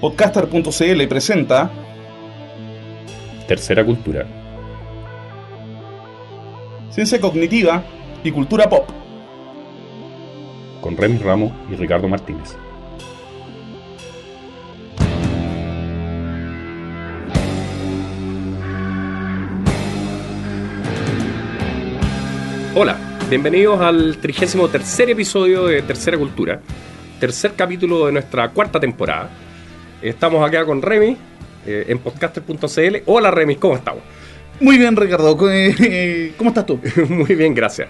Podcaster.cl presenta Tercera Cultura. Ciencia Cognitiva y Cultura Pop. Con Remy Ramos y Ricardo Martínez. Hola, bienvenidos al 33 episodio de Tercera Cultura, tercer capítulo de nuestra cuarta temporada. Estamos acá con Remy eh, en podcaster.cl. Hola Remy, ¿cómo estamos? Muy bien, Ricardo. Eh, ¿Cómo estás tú? Muy bien, gracias.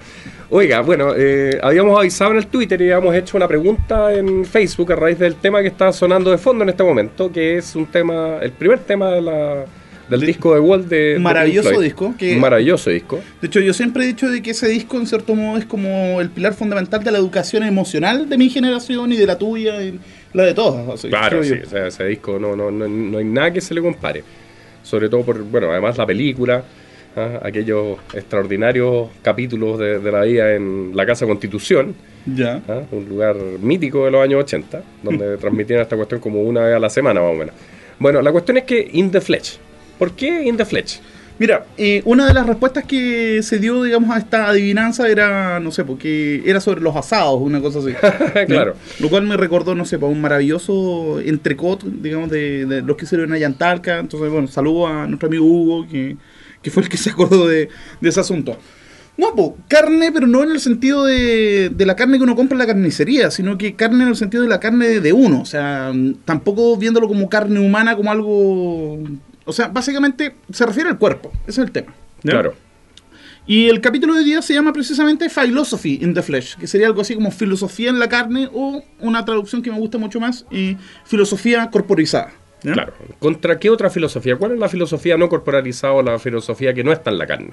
Oiga, bueno, eh, habíamos avisado en el Twitter y habíamos hecho una pregunta en Facebook a raíz del tema que está sonando de fondo en este momento, que es un tema, el primer tema de la, del disco de Walt de... Maravilloso disco. Que, maravilloso disco. De hecho, yo siempre he dicho de que ese disco, en cierto modo, es como el pilar fundamental de la educación emocional de mi generación y de la tuya y la de todas. claro, sí, ese disco no, no, no, no hay nada que se le compare. Sobre todo por, bueno, además la película, ¿ah? aquellos extraordinarios capítulos de, la vida en la Casa Constitución. Ya. ¿ah? Un lugar mítico de los años 80, donde transmitían esta cuestión como una vez a la semana más o menos. Bueno, la cuestión es que In the Flesh, ¿Por qué In the Fletch? Mira, eh, una de las respuestas que se dio, digamos, a esta adivinanza era, no sé, porque era sobre los asados, una cosa así. claro. Lo cual me recordó, no sé, pues, un maravilloso entrecot, digamos, de, los que hicieron en Ayantalca. Entonces, bueno, saludo a nuestro amigo Hugo, que, fue el que se acordó de, ese asunto. No, pues, carne, pero no en el sentido de, de, la carne que uno compra en la carnicería, sino que carne en el sentido de la carne de uno. O sea, tampoco viéndolo como carne humana, como algo o sea, básicamente se refiere al cuerpo. Ese es el tema. Claro. Y el capítulo de día se llama precisamente Philosophy in the Flesh, que sería algo así como filosofía en la carne o una traducción que me gusta mucho más, y filosofía corporizada. Claro. ¿Contra qué otra filosofía? ¿Cuál es la filosofía no corporalizada o la filosofía que no está en la carne?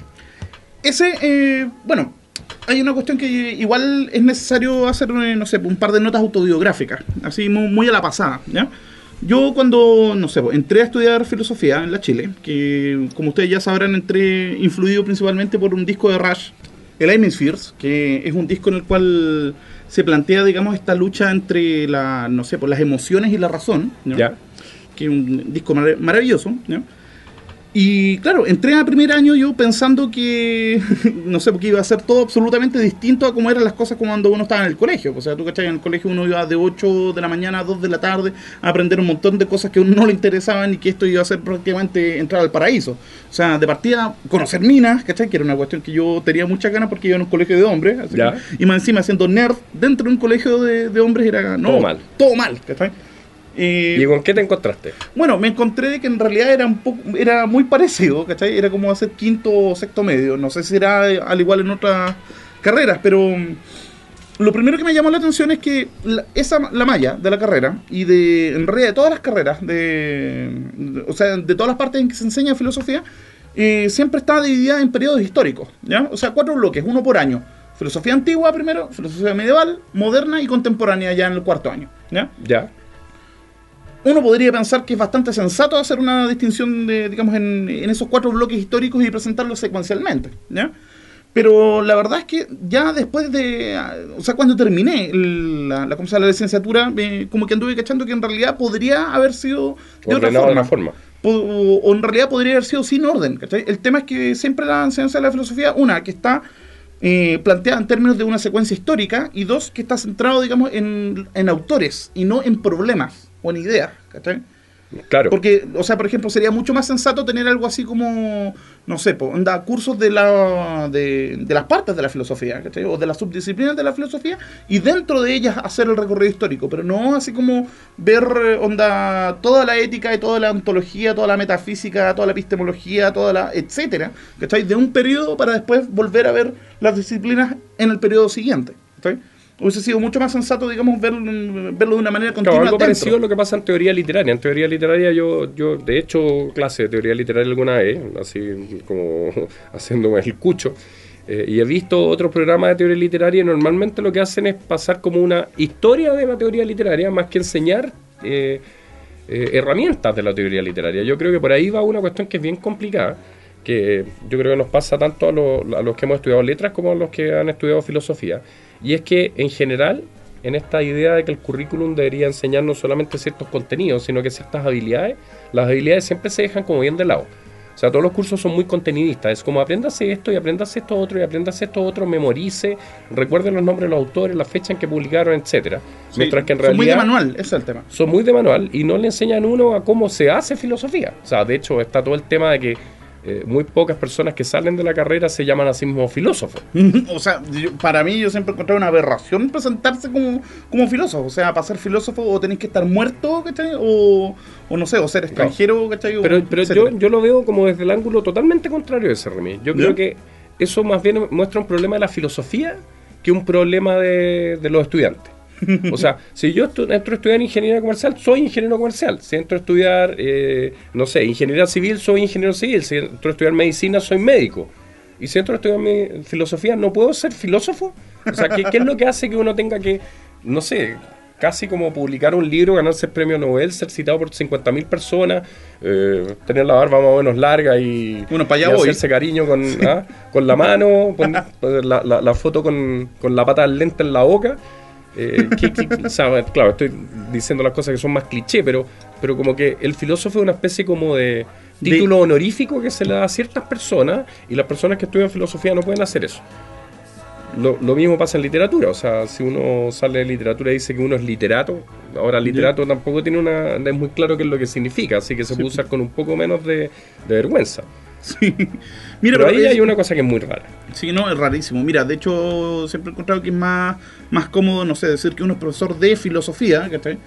Ese, eh, bueno, hay una cuestión que igual es necesario hacer, eh, no sé, un par de notas autobiográficas, así muy, muy a la pasada, ¿ya? Yo cuando, no sé, entré a estudiar filosofía en la Chile, que como ustedes ya sabrán, entré influido principalmente por un disco de Rush, el Hemispheres, que es un disco en el cual se plantea, digamos, esta lucha entre la, no sé, por las emociones y la razón, Ya. que es un disco maravilloso, ¿no? Y claro, entré a primer año yo pensando que, no sé, porque iba a ser todo absolutamente distinto a cómo eran las cosas cuando uno estaba en el colegio. O sea, tú cachai, en el colegio uno iba de 8 de la mañana a 2 de la tarde a aprender un montón de cosas que a uno no le interesaban y que esto iba a ser prácticamente entrar al paraíso. O sea, de partida, conocer minas, ¿cachai? Que era una cuestión que yo tenía muchas ganas porque iba en un colegio de hombres. y más encima, siendo nerd dentro de un colegio de, de hombres era... No, todo mal. Todo mal, ¿cachai? ¿Y con qué te encontraste? Bueno, me encontré que en realidad era un poco, era muy parecido, ¿cachai? Era como hacer quinto o sexto medio. No sé si era al igual en otras carreras, pero mm, lo primero que me llamó la atención es que la, esa, la malla de la carrera y de, en realidad, de todas las carreras, de, o sea, de todas las partes en que se enseña filosofía, eh, siempre está dividida en periodos históricos, ¿ya? O sea, cuatro bloques, uno por año. Filosofía antigua primero, filosofía medieval, moderna y contemporánea ya en el cuarto año, ¿ya? Ya uno podría pensar que es bastante sensato hacer una distinción de, digamos, en, esos cuatro bloques históricos y presentarlos secuencialmente, ¿ya? Pero la verdad es que ya después de, o sea, cuando terminé la, la, la licenciatura, como que anduve cachando que en realidad podría haber sido de otra forma. forma. O, en realidad podría haber sido sin orden. El tema es que siempre la enseñanza de la filosofía, una, que está eh, planteada en términos de una secuencia histórica, y dos, que está centrado, digamos, en, en autores y no en problemas buena idea, ¿cachai? Claro. Porque, o sea, por ejemplo, sería mucho más sensato tener algo así como, no sé, onda, cursos de, la, de, las partes de la filosofía, ¿cachai? O de las subdisciplinas de la filosofía, y dentro de ellas hacer el recorrido histórico, pero no así como ver, onda, toda la ética y toda la ontología, toda la metafísica, toda la epistemología, toda la, etcétera, ¿cachai? De un periodo para después volver a ver las disciplinas en el periodo siguiente, ¿cachai? Hubiese sido mucho más sensato, digamos, verlo, verlo de una manera continua. algo parecido a lo que pasa en teoría literaria. En teoría literaria yo, yo de hecho, clase de teoría literaria alguna vez, así como haciéndome el cucho, eh, y he visto otros programas de teoría literaria y normalmente lo que hacen es pasar como una historia de la teoría literaria más que enseñar eh, eh, herramientas de la teoría literaria. Yo creo que por ahí va una cuestión que es bien complicada que yo creo que nos pasa tanto a, a los que hemos estudiado letras como a los que han estudiado filosofía, y es que en general en esta idea de que el currículum debería enseñar no solamente ciertos contenidos, sino que ciertas habilidades. Las habilidades siempre se dejan como bien de lado. O sea, todos los cursos son muy contenidistas. Es como apréndase esto y apréndase esto otro y apréndase esto otro, memorice, recuerden los nombres de los autores, la fecha en que publicaron, etcétera. Sí, Mientras que en son realidad muy de manual, ese es el tema. son muy de manual y no le enseñan uno a cómo se hace filosofía. O sea, de hecho está todo el tema de que eh, muy pocas personas que salen de la carrera se llaman a sí mismos filósofos. o sea, yo- para mí yo siempre encontré una aberración presentarse como, como filósofo. O sea, para ser filósofo o tenéis que estar muerto, ¿cachai? O, o no sé, o ser extranjero, ¿cachai? O Pero, yo, yo lo veo como desde el ángulo totalmente contrario de ese Remy. Yo creo que eso más bien muestra un problema de la filosofía que un problema de, de los estudiantes. O sea, si yo estu- entro a estudiar ingeniería comercial, soy ingeniero comercial. Si entro a estudiar, eh, no sé, ingeniería civil, soy ingeniero civil. Si entro a estudiar medicina, soy médico. Y si entro a estudiar mi- filosofía, ¿no puedo ser filósofo? O sea, ¿qué, qué es lo que hace que uno tenga que, no sé, casi como publicar un libro, ganarse el premio Nobel, ser citado por 50.000 personas, eh, tener la barba más o menos larga y, Bueno, para allá y voy. hacerse cariño con, ¿ah? con la mano, la, la- la foto con, con la pata del lente en la boca. Eh, que- que- o sea, claro, estoy diciendo las cosas que son más cliché, pero, pero como que el filósofo es una especie como de De- título honorífico que se le da a ciertas personas y las personas que estudian filosofía no pueden hacer eso. Lo, lo mismo pasa en literatura, o sea, si uno sale de literatura y dice que uno es literato, ahora literato tampoco tiene una, es muy claro qué es lo que significa, así que se puede usar con un poco menos de, de vergüenza. Sí. Mira, Pero ahí es- hay una cosa que es muy rara. Sí, no, es rarísimo. Mira, de hecho, siempre he encontrado que es más, más cómodo, no sé, decir que uno es profesor de filosofía, ¿cachai?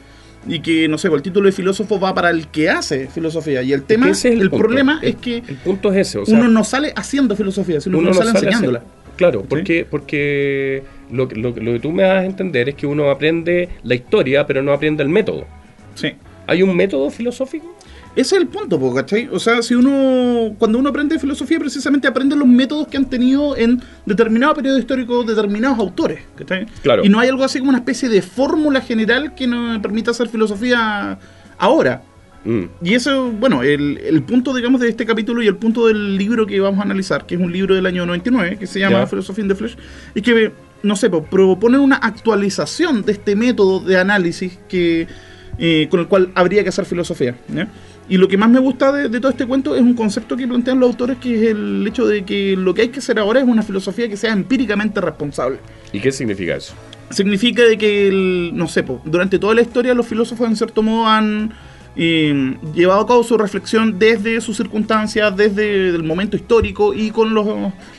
Y que, no sé, el título de filósofo va para el que hace filosofía. Y el tema, es el, problema es que El punto es ese, o sea, uno no sale haciendo filosofía, sino que uno uno no sale sale enseñándola. Claro, porque, porque lo, que- lo, lo que tú me das a entender es que uno aprende la historia, pero no aprende el método. Sí. ¿Hay un método filosófico? Ese es el punto, po, ¿cachai? O sea, si uno, cuando uno aprende filosofía, precisamente aprende los métodos que han tenido en determinado periodo histórico determinados autores, ¿cachai? Claro. Y no hay algo así como una especie de fórmula general que nos permita hacer filosofía ahora. Mm. Y eso, bueno, el, el punto, digamos, de este capítulo y el punto del libro que vamos a analizar, que es un libro del año 99, que se llama Ya. Philosophy in the Flesh, es que, no sé, po, proponen una actualización de este método de análisis que, eh, con el cual habría que hacer filosofía. ¿ya? Y lo que más me gusta de, de todo este cuento es un concepto que plantean los autores, que es el hecho de que lo que hay que hacer ahora es una filosofía que sea empíricamente responsable ¿Y qué significa eso? significa de que, el- no sé, po, durante toda la historia los filósofos en cierto modo han eh, llevado a cabo su reflexión desde sus circunstancias, desde el momento histórico y con los,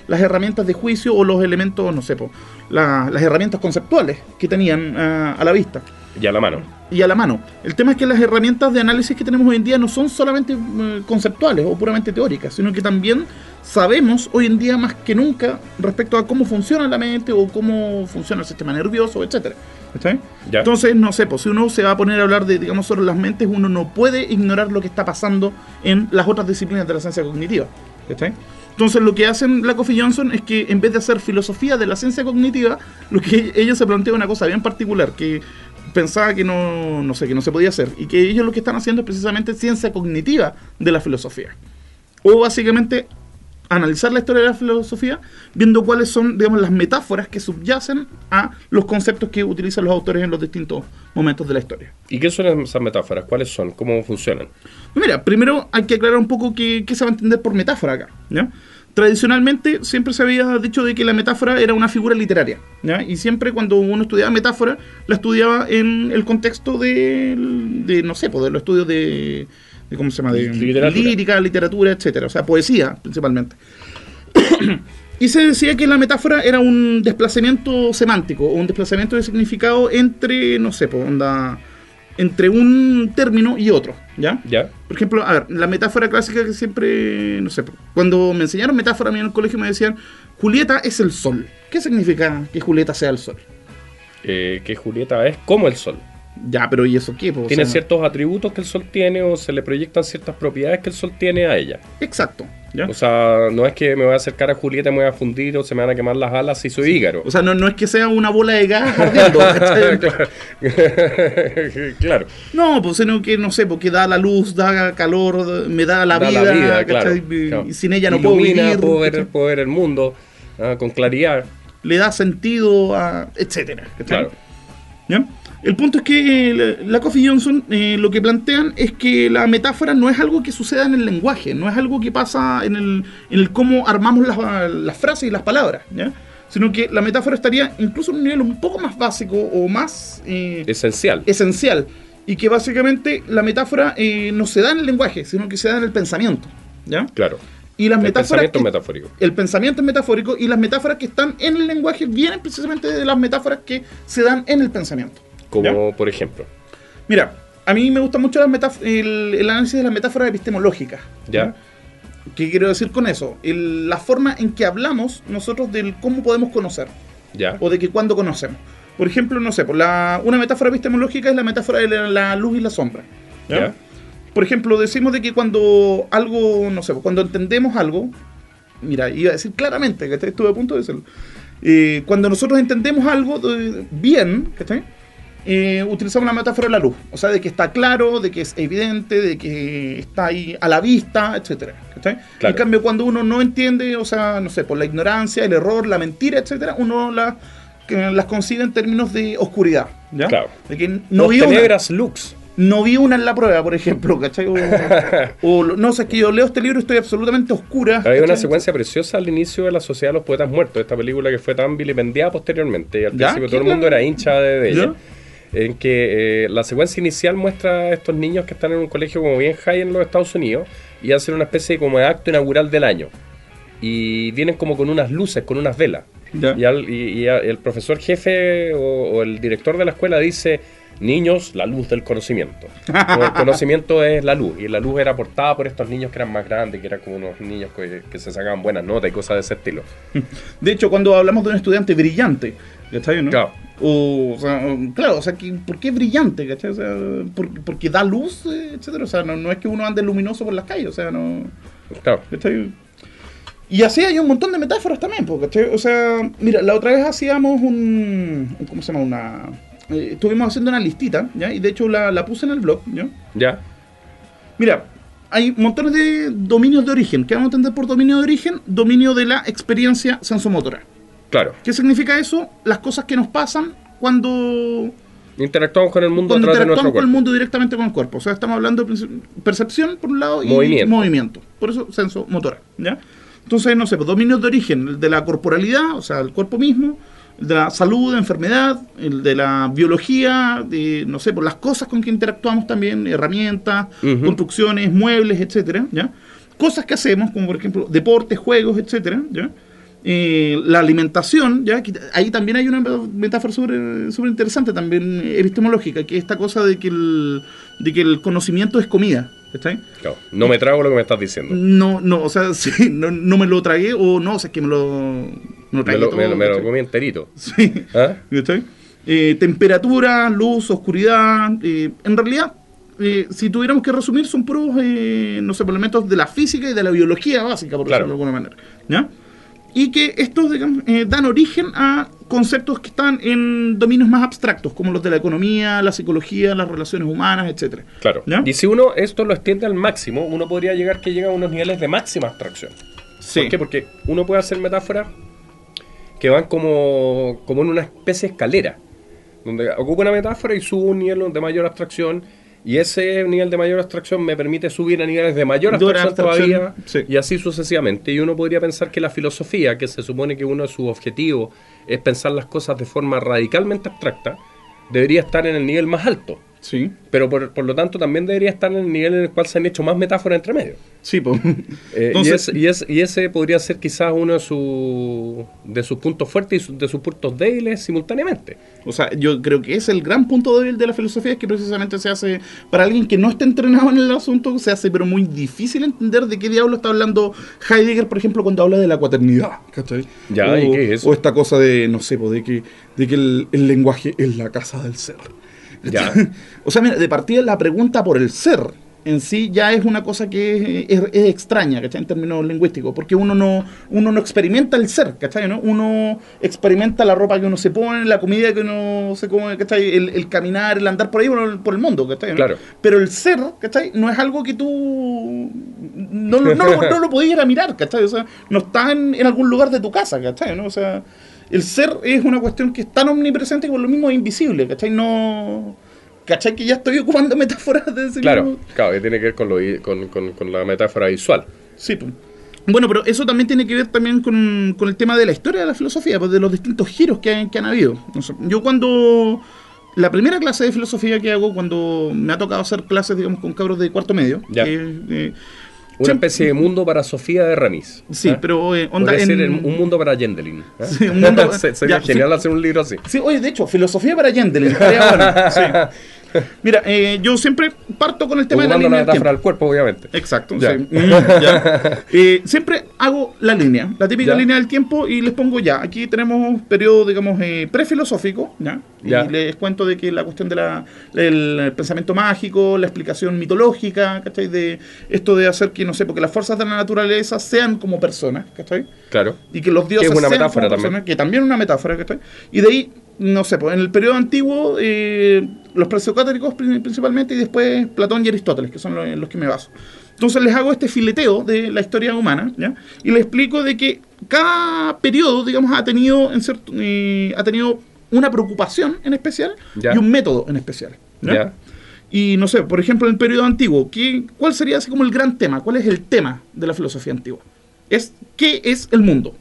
las herramientas de juicio o los elementos, no sé, po, la- las herramientas conceptuales que tenían ah, a la vista Ya a la mano. y a la mano. El tema es que las herramientas de análisis que tenemos hoy en día no son solamente eh, conceptuales o puramente teóricas, sino que también sabemos hoy en día más que nunca respecto a cómo funciona la mente o cómo funciona el sistema nervioso, etcétera. ¿Está bien? Ya. Entonces, no sé, pues si uno se va a poner a hablar de, digamos, sobre las mentes, uno no puede ignorar lo que está pasando en las otras disciplinas de la ciencia cognitiva. ¿está bien? Entonces, lo que hacen Lakoff y Johnson es que en vez de hacer filosofía de la ciencia cognitiva, lo que ellos se plantean una cosa bien particular, que pensaba que no, no sé, que no se podía hacer, y que ellos lo que están haciendo es precisamente ciencia cognitiva de la filosofía. O básicamente analizar la historia de la filosofía viendo cuáles son, digamos, las metáforas que subyacen a los conceptos que utilizan los autores en los distintos momentos de la historia. ¿Y qué son esas metáforas? ¿Cuáles son? ¿Cómo funcionan? Mira, primero hay que aclarar un poco qué, qué se va a entender por metáfora acá. ¿ya? Tradicionalmente siempre se había dicho de que la metáfora era una figura literaria. ¿ya? Y siempre cuando uno estudiaba metáfora, la estudiaba en el contexto de, de no sé, pues, de los estudios de, de ¿cómo se llama? De Literatura. lírica, literatura, etcétera. O sea, poesía principalmente. Y se decía que la metáfora era un desplazamiento semántico o un desplazamiento de significado entre, no sé, pues, onda, entre un término y otro, ¿ya? ¿Ya? Por ejemplo, a ver, la metáfora clásica que siempre, no sé, cuando me enseñaron metáfora a mí en el colegio me decían, Julieta es el sol. ¿Qué significa que Julieta sea el sol? Eh, que Julieta es como el sol. Ya, pero ¿y eso qué? O Tiene sea, ciertos atributos que el sol tiene o se le proyectan ciertas propiedades que el sol tiene a ella. Exacto, ¿ya? O sea, no es que me voy a acercar a Julieta y me voy a fundir o se me van a quemar las alas si soy hígaro. O sea, no, no es que sea una bola de gas claro. No, pues sino que, no sé, porque da la luz, da calor, me da la Da vida, la vida, claro. Y- claro. y sin ella no Ilumina, puedo vivir, puedo ver, puedo ver el mundo ah, con claridad. le da sentido a, etcétera. Claro. ¿ya? El punto es que eh, la, Coffee Johnson eh, lo que plantean es que la metáfora no es algo que suceda en el lenguaje, no es algo que pasa en el, en el cómo armamos las, las frases y las palabras, ¿ya? sino que la metáfora estaría incluso en un nivel un poco más básico o más eh, esencial. esencial. Y que básicamente la metáfora eh, no se da en el lenguaje, sino que se da en el pensamiento. ¿ya? Claro. Y las el metáforas pensamiento que- metafórico. El pensamiento es metafórico y las metáforas que están en el lenguaje vienen precisamente de las metáforas que se dan en el pensamiento. Como por ejemplo. Mira, a mí me gusta mucho el, el análisis de las metáforas epistemológicas. Ya. ¿Qué quiero decir con eso? El- la forma en que hablamos nosotros del cómo podemos conocer Ya. o de que cuándo conocemos. Por ejemplo, no sé, por la, una metáfora epistemológica es la metáfora de la, la luz y la sombra. ¿ya? Ya. Por ejemplo, decimos de que cuando algo, no sé, cuando entendemos algo, mira, iba a decir claramente, que estuve a punto de decirlo. Eh, cuando nosotros entendemos algo eh, bien, ¿cachai? Eh, utilizamos la metáfora de la luz, o sea, de que está claro, de que es evidente, de que está ahí a la vista, etcétera. Claro. En cambio, cuando uno no entiende, o sea, no sé, por la ignorancia, el error, la mentira, etcétera, uno la- que las concibe en términos de oscuridad, ¿ya? Claro. De que no Los vio una- lux. no vi una en la prueba, por ejemplo, ¿cachai? O, no sé, es que yo leo este libro y estoy absolutamente oscura. Hay una secuencia preciosa al inicio de La Sociedad de los Poetas Muertos, esta película que fue tan vilipendiada posteriormente. Y al principio todo el ¿Quién mundo era hincha de, de ella. ¿Ya? En que eh, la secuencia inicial muestra a estos niños que están en un colegio como bien high en los Estados Unidos y hacen una especie de como de acto inaugural del año. Y vienen como con unas luces, con unas velas. Y, al- y- y a- el profesor jefe o, o el director de la escuela dice, niños, la luz del conocimiento. Como el conocimiento es la luz. Y la luz era aportada por estos niños que eran más grandes, que eran como unos niños que, que se sacaban buenas notas y cosas de ese estilo. De hecho, cuando hablamos de un estudiante brillante, ¿cachai? ¿no? Claro. O, o sea, claro, o sea, que, ¿por qué brillante? ¿cachai? O sea, por- porque da luz, eh, etcétera. O sea, no, no es que uno ande luminoso por las calles, o sea, no. Claro. ¿cachai? Y así hay un montón de metáforas también, ¿cachai? O sea, mira, la otra vez hacíamos un. un- ¿Cómo se llama? Una. eh, estuvimos haciendo una listita, ¿ya? Y de hecho la, la puse en el blog, ¿ya? ¿Ya? Mira, hay montones de dominios de origen. ¿Qué vamos a entender por dominio de origen? Dominio de la experiencia sensomotora. Claro. ¿Qué significa eso? Las cosas que nos pasan cuando, Interactuamos con el mundo cuando atrás de interactuamos nuestro con el cuerpo. mundo directamente con el cuerpo. O sea, estamos hablando de perce- percepción por un lado y Movimiento. movimiento. Por eso sensomotora. ¿ya? Entonces, no sé, pues, dominios de origen, el de la corporalidad, o sea, el cuerpo mismo, el de la salud, enfermedad, el de la biología, de, no sé, por las cosas con que interactuamos también, herramientas, Ujú. construcciones, muebles, etcétera, ¿ya? Cosas que hacemos, como por ejemplo deportes, juegos, etcétera, ¿ya? Eh, la alimentación, ¿ya? Ahí también hay una metáfora súper súper interesante, también epistemológica, que es esta cosa de que el, de que el conocimiento es comida, ¿está. No me trago lo que me estás diciendo. No, no, o sea, sí, no, no me lo tragué o no, o sea, es que me lo, me lo Me tragué lo, todo, me lo- me lo ¿cachai? comí enterito. Sí. ¿Ah? Eh, temperatura, luz, oscuridad. eh, en realidad, eh, si tuviéramos que resumir, son puros, eh, no sé, por elementos de la física y de la biología básica, por Claro. decirlo de alguna manera. ¿Ya? Y que estos digamos, eh, dan origen a conceptos que están en dominios más abstractos, como los de la economía, la psicología, las relaciones humanas, etcétera. Claro. ¿Ya? Y si uno esto lo extiende al máximo, uno podría llegar que llega a unos niveles de máxima abstracción. ¿Por qué? Porque uno puede hacer metáforas que van como, como en una especie de escalera, donde ocupo una metáfora y subo un nivel de mayor abstracción, y ese nivel de mayor abstracción me permite subir a niveles de mayor abstracción, todavía, sí. y así sucesivamente. Y uno podría pensar que la filosofía, que se supone que uno de sus objetivos es pensar las cosas de forma radicalmente abstracta, debería estar en el nivel más alto. Sí, Pero por, por lo tanto también debería estar en el nivel en el cual se han hecho más metáforas entre medio. sí, pues. Eh, y, es- y es- y ese podría ser quizás uno de, su- de sus puntos fuertes y su- de sus puntos débiles simultáneamente. O sea, yo creo que es el gran punto débil de la filosofía, es que precisamente se hace, para alguien que no está entrenado en el asunto, se hace pero muy difícil entender de qué diablo está hablando Heidegger, por ejemplo, cuando habla de la cuaternidad. ¿cachai? Ya, o, ¿y qué es eso? O esta cosa de, no sé, de que, de que el, el lenguaje es la casa del ser. Ya. o sea, mira, de partida la pregunta por el ser, en sí ya es una cosa que es, es extraña, ¿cachai? En términos lingüísticos, porque uno no, uno no experimenta el ser, ¿cachai? ¿no? Uno experimenta la ropa que uno se pone, la comida que uno se come, ¿cachai? El, el caminar, el andar por ahí, por el, por el mundo, ¿cachai? ¿no? Claro. Pero el ser, ¿cachai? No es algo que tú no, lo- no, lo- no lo podías ir a mirar, ¿cachai? O sea, no está en, en algún lugar de tu casa, ¿cachai? ¿no? O sea, el ser es una cuestión que es tan omnipresente que por lo mismo es invisible, ¿cachai? No... ¿Cachai? Que ya estoy ocupando metáforas de ese Claro, mismo- claro, que tiene que ver con, lo, con, con- con la metáfora visual. Sí, pues. Bueno, pero eso también tiene que ver también con, con el tema de la historia de la filosofía, pues de los distintos giros que, han- que han habido. Yo cuando... La primera clase de filosofía que hago, cuando me ha tocado hacer clases, digamos, con cabros de cuarto medio, Ya. eh, Una especie de mundo para Sofía de Remis. Sí, ¿ah? pero eh, onda en... ser un mundo para Yendelin. ¿ah? Sí, un mundo- Se- Sería ya, genial sí. hacer un libro así. Sí, oye, de hecho, filosofía para Yendelin. bueno, sí. Mira, eh, yo siempre parto con el tema de la línea metáfora del cuerpo, obviamente. Exacto, Ya. sí. Ya. Eh, siempre hago la línea, la típica Ya. línea del tiempo y les pongo ya. Aquí tenemos un periodo, digamos, eh, prefilosófico, ¿ya? Y les cuento de que la cuestión del el pensamiento mágico, la explicación mitológica, ¿cachai? De esto de hacer que, no sé, porque las fuerzas de la naturaleza sean como personas, ¿cachai? Claro. y que los dioses Que es una sean metáfora como también. personas, que también es una metáfora, ¿cachai? Y de ahí, no sé, pues en el periodo antiguo, eh, los presocráticos pri- principalmente, y después Platón y Aristóteles, que son los, los que me baso. Entonces les hago este fileteo de la historia humana, ¿ya? Y les explico de que cada periodo, digamos, ha tenido, en cierto, eh, ha tenido una preocupación en especial Ya. y un método en especial. ¿ya? Ya. Y no sé, por ejemplo, en el periodo antiguo, ¿qué, ¿cuál sería así como el gran tema? ¿Cuál es el tema de la filosofía antigua? Es ¿qué es el mundo?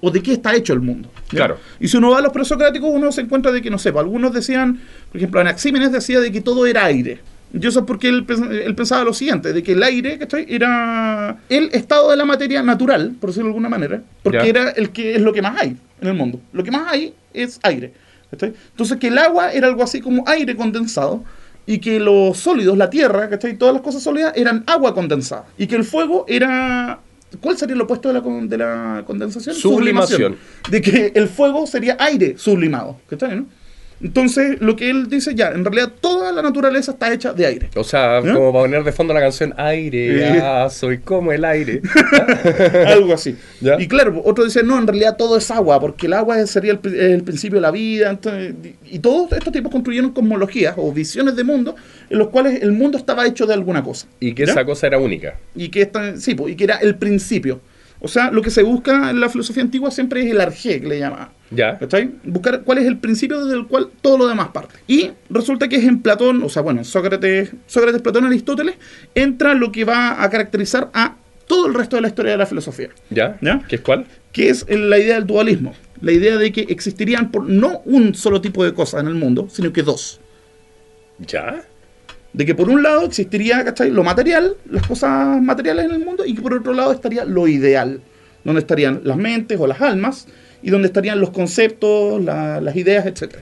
¿O de qué está hecho el mundo? ¿Ya? Claro. Y si uno va a los presocráticos, uno se encuentra de que, no sé, pues, algunos decían, por ejemplo, Anaxímenes decía de que todo era aire. Y eso es porque él, pens- él pensaba lo siguiente, de que el aire, ¿cachai? Era el estado de la materia natural, por decirlo de alguna manera, porque Ya. era el que es lo que más hay en el mundo. Lo que más hay es aire. ¿cachai? Entonces que el agua era algo así como aire condensado y que los sólidos, la tierra, ¿cachai? Todas las cosas sólidas eran agua condensada y que el fuego era... ¿Cuál sería lo opuesto de la, de la condensación? Sublimación. De que el fuego sería aire sublimado. ¿cachai? no? Entonces, lo que él dice ya, en realidad toda la naturaleza está hecha de aire. O sea, ¿Ya? como para poner de fondo la canción Aire, Eh. ah, soy como el aire. Algo así. ¿Ya? Y claro, otro dice, no, en realidad todo es agua, porque el agua sería el, pri- el principio de la vida. entonces, y todos estos tipos construyeron cosmologías o visiones de mundo en los cuales el mundo estaba hecho de alguna cosa. Y que ¿Ya? esa cosa era única. y que esta, sí, po, y que era el principio. O sea, lo que se busca en la filosofía antigua siempre es el arjé, que le llama. Ya. ¿Cachai? Buscar cuál es el principio desde el cual todo lo demás parte. Y resulta que es en Platón, o sea, bueno, en Sócrates, Sócrates, Platón, Aristóteles, entra lo que va a caracterizar a todo el resto de la historia de la filosofía, ¿Ya? ¿Ya? ¿Qué es cuál? que es la idea del dualismo. La idea de que existirían por, no un solo tipo de cosas en el mundo, sino que dos. ¿Ya? De que por un lado existiría ¿cachai? lo material, las cosas materiales en el mundo, y que por otro lado estaría lo ideal, donde estarían las mentes o las almas, y donde estarían los conceptos, la- las ideas, etc.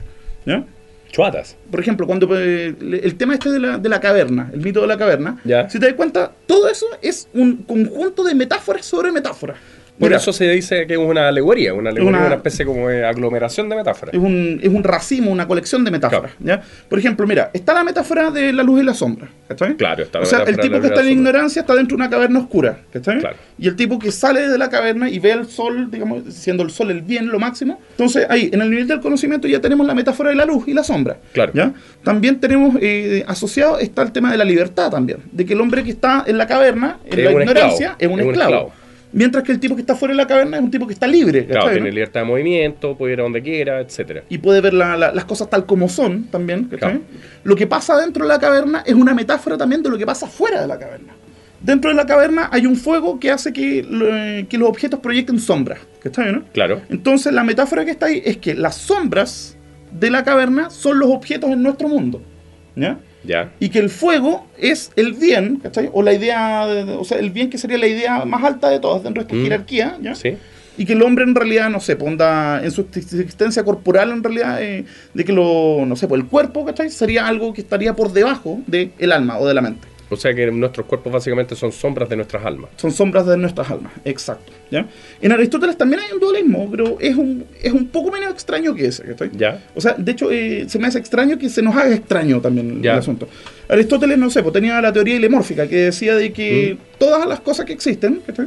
¿Ya? Chuatas. Por ejemplo, cuando eh, el tema este de la, de la caverna, el mito de la caverna, Ya. si te das cuenta, todo eso es un conjunto de metáforas sobre metáforas. Por Mira, eso se dice que es una alegoría, una alegoría, Una- una, especie como de aglomeración de metáforas. es un, es un racimo, una colección de metáforas. ¿ya? Por ejemplo, mira, está la metáfora de la luz y la sombra. ¿cachai? Claro, está la O sea, el tipo que está en ignorancia está dentro de una caverna oscura. ¿cachai? Claro. Y el tipo que sale de la caverna y ve el sol, digamos, siendo el sol el bien, lo máximo. Entonces, ahí, en el nivel del conocimiento ya tenemos la metáfora de la luz y la sombra. Claro. ¿ya? También tenemos eh, asociado está el tema de la libertad también. De que el hombre que está en la caverna, en Es la ignorancia, esclavo, es un es un esclavo. Mientras que el tipo que está fuera de la caverna es un tipo que está libre. Claro, ¿cachai, tiene no? libertad de movimiento, puede ir a donde quiera, etcétera. y puede ver la- la- las cosas tal como son también. Claro. Lo que pasa dentro de la caverna es una metáfora también de lo que pasa fuera de la caverna. Dentro de la caverna hay un fuego que hace que, eh, que los objetos proyecten sombras. ¿cachai, no? Claro. Entonces la metáfora que está ahí es que las sombras de la caverna son los objetos en nuestro mundo. ¿ya? Ya. Y que el fuego es el bien, ¿cachai? O la idea, de- de- o sea, el bien que sería la idea más alta de todas dentro de esta Mm. jerarquía, ¿ya? Sí. Y que el hombre en realidad, no sé, ponda en su existencia corporal en realidad, eh, de que lo, no sé, pues el cuerpo, ¿cachai? Sería algo que estaría por debajo del alma o de la mente. O sea que nuestros cuerpos básicamente son sombras de nuestras almas. Son sombras de nuestras almas, exacto. ¿ya? En Aristóteles también hay un dualismo, pero es un, es un poco menos extraño que ese. ¿cachai? ¿Ya? O sea, de hecho, eh, se me hace extraño que se nos haga extraño también Ya. el asunto. Aristóteles, no sé, pues tenía la teoría ilemórfica que decía de que Mm. todas las cosas que existen ¿cachai?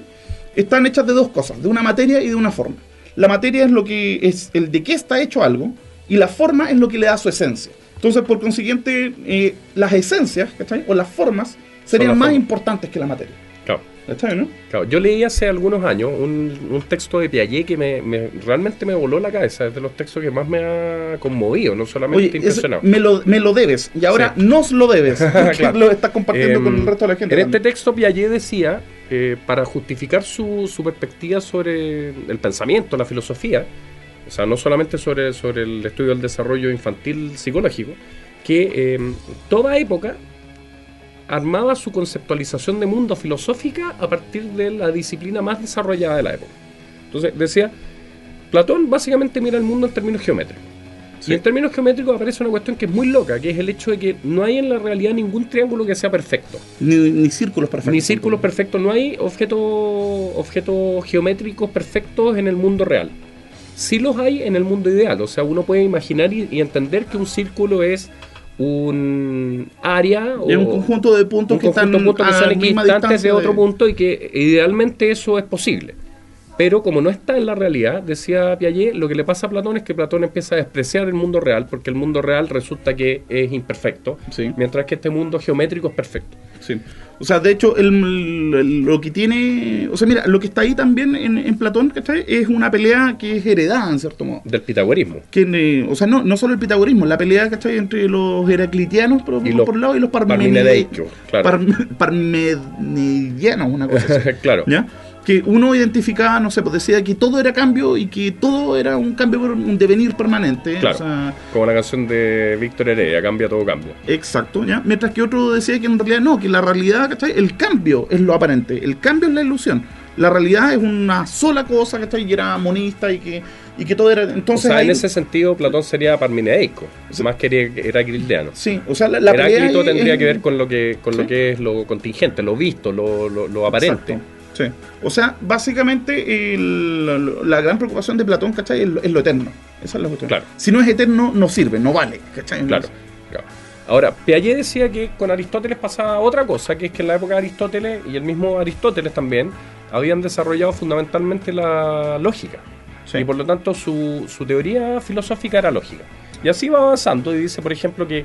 están hechas de dos cosas, de una materia y de una forma. La materia es lo que es el de qué está hecho algo y la forma es lo que le da su esencia. Entonces, por consiguiente, eh, las esencias ¿cachai? o las formas serían las más formas. importantes que la materia. Claro. ¿Cachai, no? Claro, yo leí hace algunos años un, un texto de Piaget que me, me- realmente me voló la cabeza. Es de los textos que más me ha conmovido, no solamente Oye, impresionado. me, lo, me lo debes y ahora Sí. nos lo debes. Claro. lo estás compartiendo con el resto de la gente. En este texto Piaget decía, eh, para justificar su, su perspectiva sobre el pensamiento, la filosofía, o sea, no solamente sobre, sobre el estudio del desarrollo infantil psicológico, que eh, toda época armaba su conceptualización de mundo filosófica a partir de la disciplina más desarrollada de la época. Entonces decía, Platón básicamente mira el mundo en términos geométricos. Sí. Y en términos geométricos aparece una cuestión que es muy loca, que es el hecho de que no hay en la realidad ningún triángulo que sea perfecto. Ni, ni círculos perfectos. Ni círculos perfectos, no hay objetos, objetos geométricos perfectos en el mundo real. Sí los hay en el mundo ideal, o sea, uno puede imaginar y, y entender que un círculo es un área o Es un conjunto de puntos un que están de puntos que a están equidistantes de otro punto y que idealmente eso es posible. Pero como no está en la realidad, decía Piaget, lo que le pasa a Platón es que Platón empieza a despreciar el mundo real porque el mundo real resulta que es imperfecto, Sí. mientras que este mundo geométrico es perfecto. Sí. O sea, de hecho, el- el- lo que tiene. O sea, mira, lo que está ahí también en, en Platón, ¿cachai? Es una pelea que es heredada, en cierto modo. Del pitagorismo. Que, eh, o sea, no, no solo el pitagorismo, la pelea, ¿cachai? Entre los heraclitianos por, Y por los un lado y los parmenideicos, claro. Parm- parmenidianos, una cosa así. claro. ¿Ya? Que uno identificaba, no sé, pues decía que todo era cambio y que todo era un cambio, un devenir permanente. Claro. O sea, Como la canción de Víctor Heredia, cambia todo cambia. Exacto, ¿ya? Mientras que otro decía que en realidad no, que la realidad, ¿cachai? El cambio es lo aparente, el cambio es la ilusión. La realidad es una sola cosa, ¿cachai? Y era monista y que, y que todo era... O Entonces sea, ahí- en ese sentido Platón sería parmeneico, más que heraclitiano. Sí, o sea, la, la Heráclito tendría es- que ver con lo que con Sí. lo que es lo contingente, lo visto, lo, lo, lo aparente. Exacto, Sí. O sea, básicamente el- la, la gran preocupación de Platón, ¿cachai? Es lo, es lo eterno. Esa es la cuestión. Claro. Si no es eterno, no sirve, no vale, ¿cachai? Claro, claro. Ahora, Piaget decía que con Aristóteles pasaba otra cosa, que es que en la época de Aristóteles y el mismo Aristóteles también habían desarrollado fundamentalmente la lógica. Sí. Y por lo tanto su, su teoría filosófica era lógica. Y así va avanzando y dice, por ejemplo, que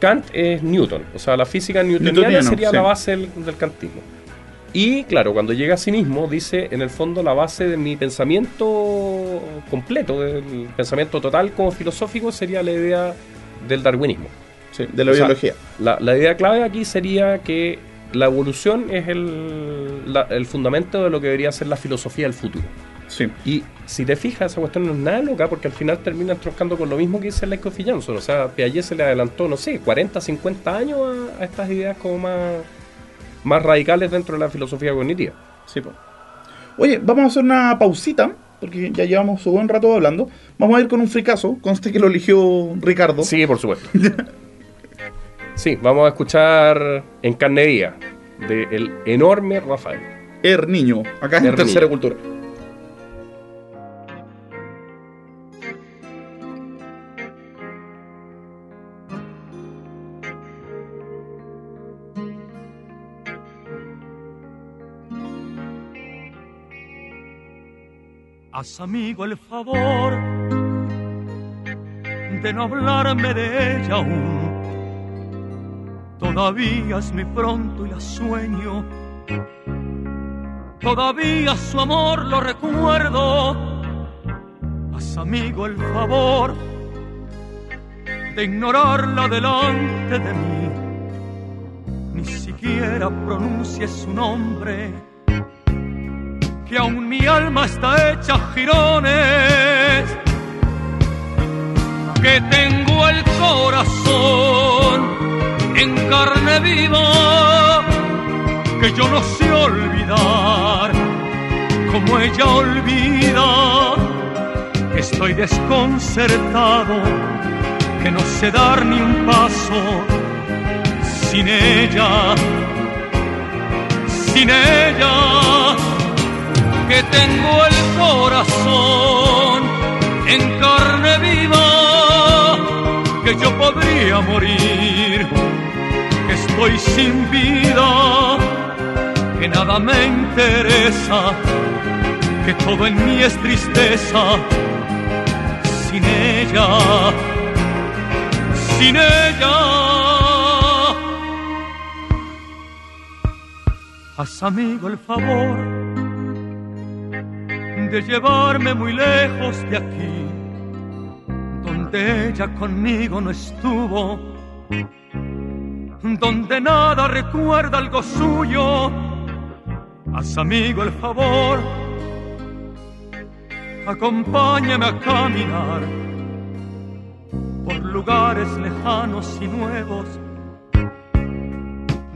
Kant es Newton, o sea, la física newtoniana sería sí. la base del, del kantismo. Y claro, cuando llega a sí mismo, dice, en el fondo la base de mi pensamiento completo, del pensamiento total como filosófico, sería la idea del darwinismo. Sí, de la O sea, biología. La, la idea clave aquí sería que la evolución es el, la- el fundamento de lo que debería ser la filosofía del futuro. Sí. Y si te fijas, esa cuestión no es nada loca porque al final termina entroncando con lo mismo que dice Leiko Jansson. O sea, Piaget se le adelantó, no sé, 40, 50 años a, a estas ideas como más, más radicales dentro de la filosofía cognitiva. Sí, po. Oye, vamos a hacer una pausita, porque ya llevamos un buen rato hablando. Vamos a ir con un fricazo, conste que lo eligió Ricardo. Sí, por supuesto. sí, vamos a escuchar En carne viva de el enorme Rafael. Er Niño, acá en Er Tercera. Cultura. Haz amigo el favor de no hablarme de ella aún. Todavía es muy pronto y la sueño. Todavía su amor lo recuerdo. Haz amigo el favor de ignorarla delante de mí. Ni siquiera pronuncie su nombre que aún mi alma está hecha jirones, que tengo el corazón en carne viva, que yo no sé olvidar como ella olvida, que estoy desconcertado, que no sé dar ni un paso sin ella, sin ella, que tengo el corazón en carne viva, que yo podría morir, que estoy sin vida, que nada me interesa, que todo en mí es tristeza, sin ella, sin ella. Haz amigo el favor de llevarme muy lejos de aquí, donde ella conmigo no estuvo, donde nada recuerda algo suyo. Haz amigo el favor, acompáñame a caminar por lugares lejanos y nuevos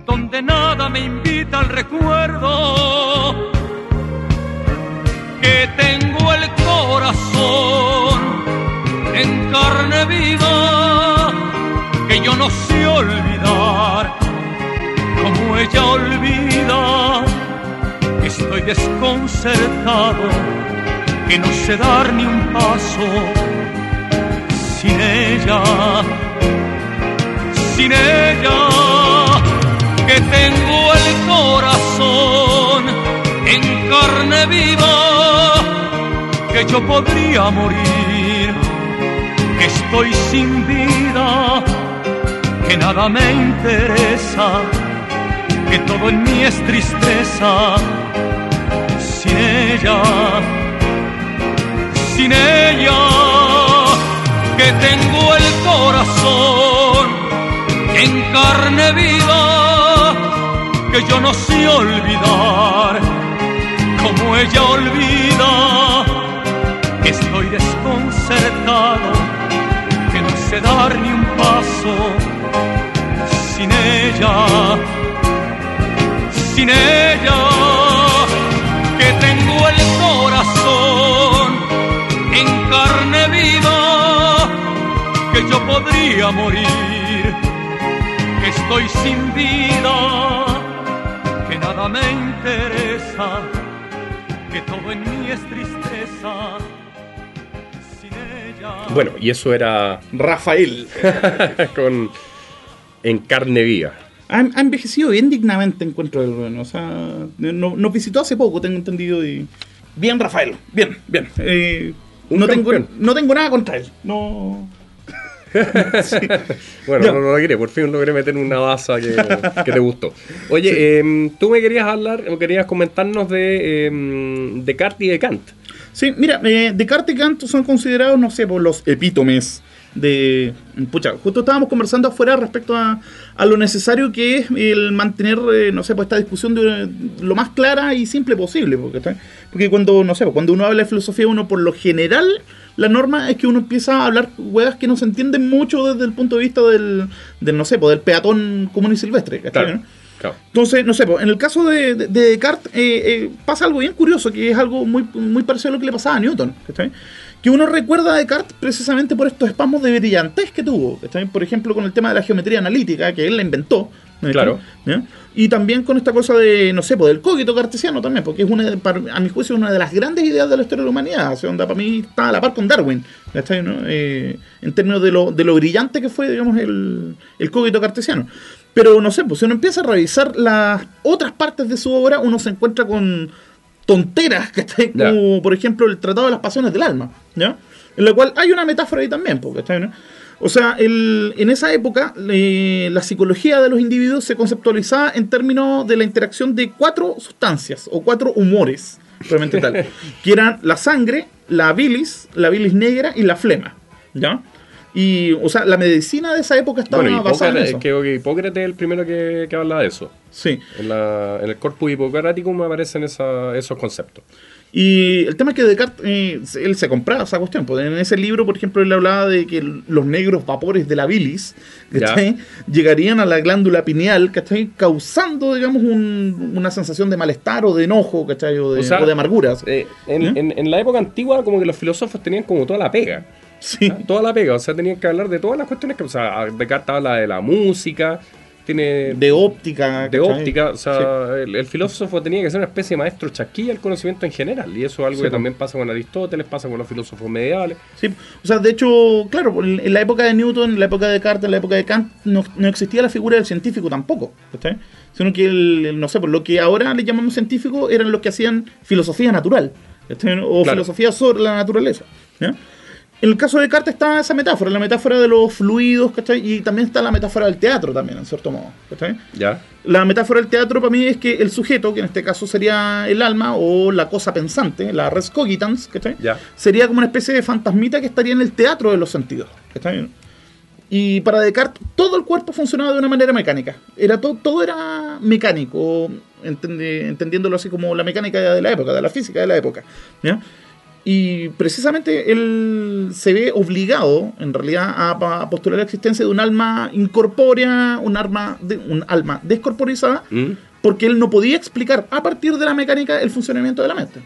donde nada me invita al recuerdo, que tengo el corazón en carne viva, que yo no sé olvidar, como ella olvida, estoy desconcertado, que no sé dar ni un paso sin ella, sin ella que tengo el corazón en carne viva, que yo podría morir, que estoy sin vida, que nada me interesa, que todo en mí es tristeza, sin ella, sin ella, que tengo el corazón en carne viva que yo no sé olvidar, como ella olvida, estoy desconcertado, que no sé dar ni un paso sin ella, sin ella, que tengo el corazón en carne viva, que yo podría morir, que estoy sin vida nada me interesa, que todo en mí es tristeza. Bueno, y eso era Rafael. con En carne viva. Ha, ha envejecido bien dignamente, encuentro el bueno. O sea, no- nos visitó hace poco, tengo entendido. Y... Bien, Rafael. Bien, bien. Eh, no, tengo, no tengo nada contra él. No. Bueno, no lo logré, por fin logré meter una baza que, que te gustó. Oye, em, tú me querías hablar, o querías comentarnos de em, Descartes y de Kant. Sí, mira, eh, Descartes y Kant son considerados, no sé, por los epítomes de... Pucha, justo estábamos conversando afuera respecto a, a lo necesario que es el mantener, eh, no sé, pues esta discusión de, lo más clara y simple posible. Porque, porque cuando, no sé, pues, cuando uno habla de filosofía, uno por lo general, la norma es que uno empieza a hablar huevas que no se entienden mucho desde el punto de vista del, del no sé, pues del peatón común y silvestre. ¿cachai, Claro. no? Claro. Entonces, no sé, pues, en el caso de, de- de Descartes eh, eh, pasa algo bien curioso, que es algo muy, muy parecido a lo que le pasaba a Newton, ¿cachai? Que uno recuerda a Descartes precisamente por estos espasmos de brillantez que tuvo, ¿cachai? Por ejemplo, con el tema de la geometría analítica, que él la inventó. Claro. Y también con esta cosa de, no sé, pues del cogito cartesiano también, porque es una, para- a mi juicio, una de las grandes ideas de la historia de la humanidad. O sea, onda, para mí está a la par con Darwin, ¿cachai? ¿no? Eh, en términos de lo, de lo brillante que fue, digamos, el, el cogito cartesiano. Pero no sé, pues si uno empieza a revisar las otras partes de su obra, uno se encuentra con tonteras, ¿cachai? Como por ejemplo el Tratado de las Pasiones del Alma, ¿ya? En la cual hay una metáfora ahí también, pues, ¿cachai? no? O sea, el- en esa época eh, la psicología de los individuos se conceptualizaba en términos de la interacción de cuatro sustancias o cuatro humores, realmente tal, que eran la sangre, la bilis, la bilis negra y la flema, ¿ya? Y, o sea, la medicina de esa época estaba Bueno, basada en eso. creo que Hipócrates es el primero que, que habla de eso. Sí. En, la- en el corpus hipocrático me aparecen esa- esos conceptos. Y el tema es que Descartes, eh, él se compraba esa cuestión. Pues en ese libro, por ejemplo, él hablaba de que los negros vapores de la bilis ¿cachai? llegarían a la glándula pineal, ¿cachai? causando, digamos, un- una sensación de malestar o de enojo, ¿cachai? O de, O sea, o de amargura. Eh, en, ¿Eh? en- en la época antigua, como que los filósofos tenían como toda la pega. Sí. Toda la pega. O sea, tenían que hablar de todas las cuestiones que. O sea, Descartes habla de la música, tiene De óptica. de ¿cachai? óptica, o sea, Sí. el, el filósofo tenía que ser una especie de maestro chasquilla del conocimiento en general, y eso es algo Sí, que también pasa con Aristóteles, pasa con los filósofos medievales. Sí, o sea, de hecho, claro, en la época de Newton, en la época de Descartes, en la época de Kant, no, no existía la figura del científico tampoco, ¿cachai? Sino que, el, el- no sé, por lo que ahora le llamamos científico eran los que hacían filosofía natural, ¿cachai? O Claro. filosofía sobre la naturaleza, ¿ya? En el caso de Descartes está esa metáfora, la metáfora de los fluidos, ¿cachai? Y también está la metáfora del teatro también, en cierto modo, ¿cachai? ¿Ya? La metáfora del teatro para mí es que el sujeto, que en este caso sería el alma o la cosa pensante, la res cogitans, ¿cachai? Ya. Sería como una especie de fantasmita que estaría en el teatro de los sentidos. ¿cachai? Y para Descartes todo el cuerpo funcionaba de una manera mecánica. Era todo, todo era mecánico, entendiéndolo así como la mecánica de la época, de la física de la época. ¿ya? Y precisamente él se ve obligado, en realidad, a, postular la existencia de un alma incorpórea, un, alma de, un alma descorporizada, ¿Mm? porque él no podía explicar a partir de la mecánica el funcionamiento de la mente.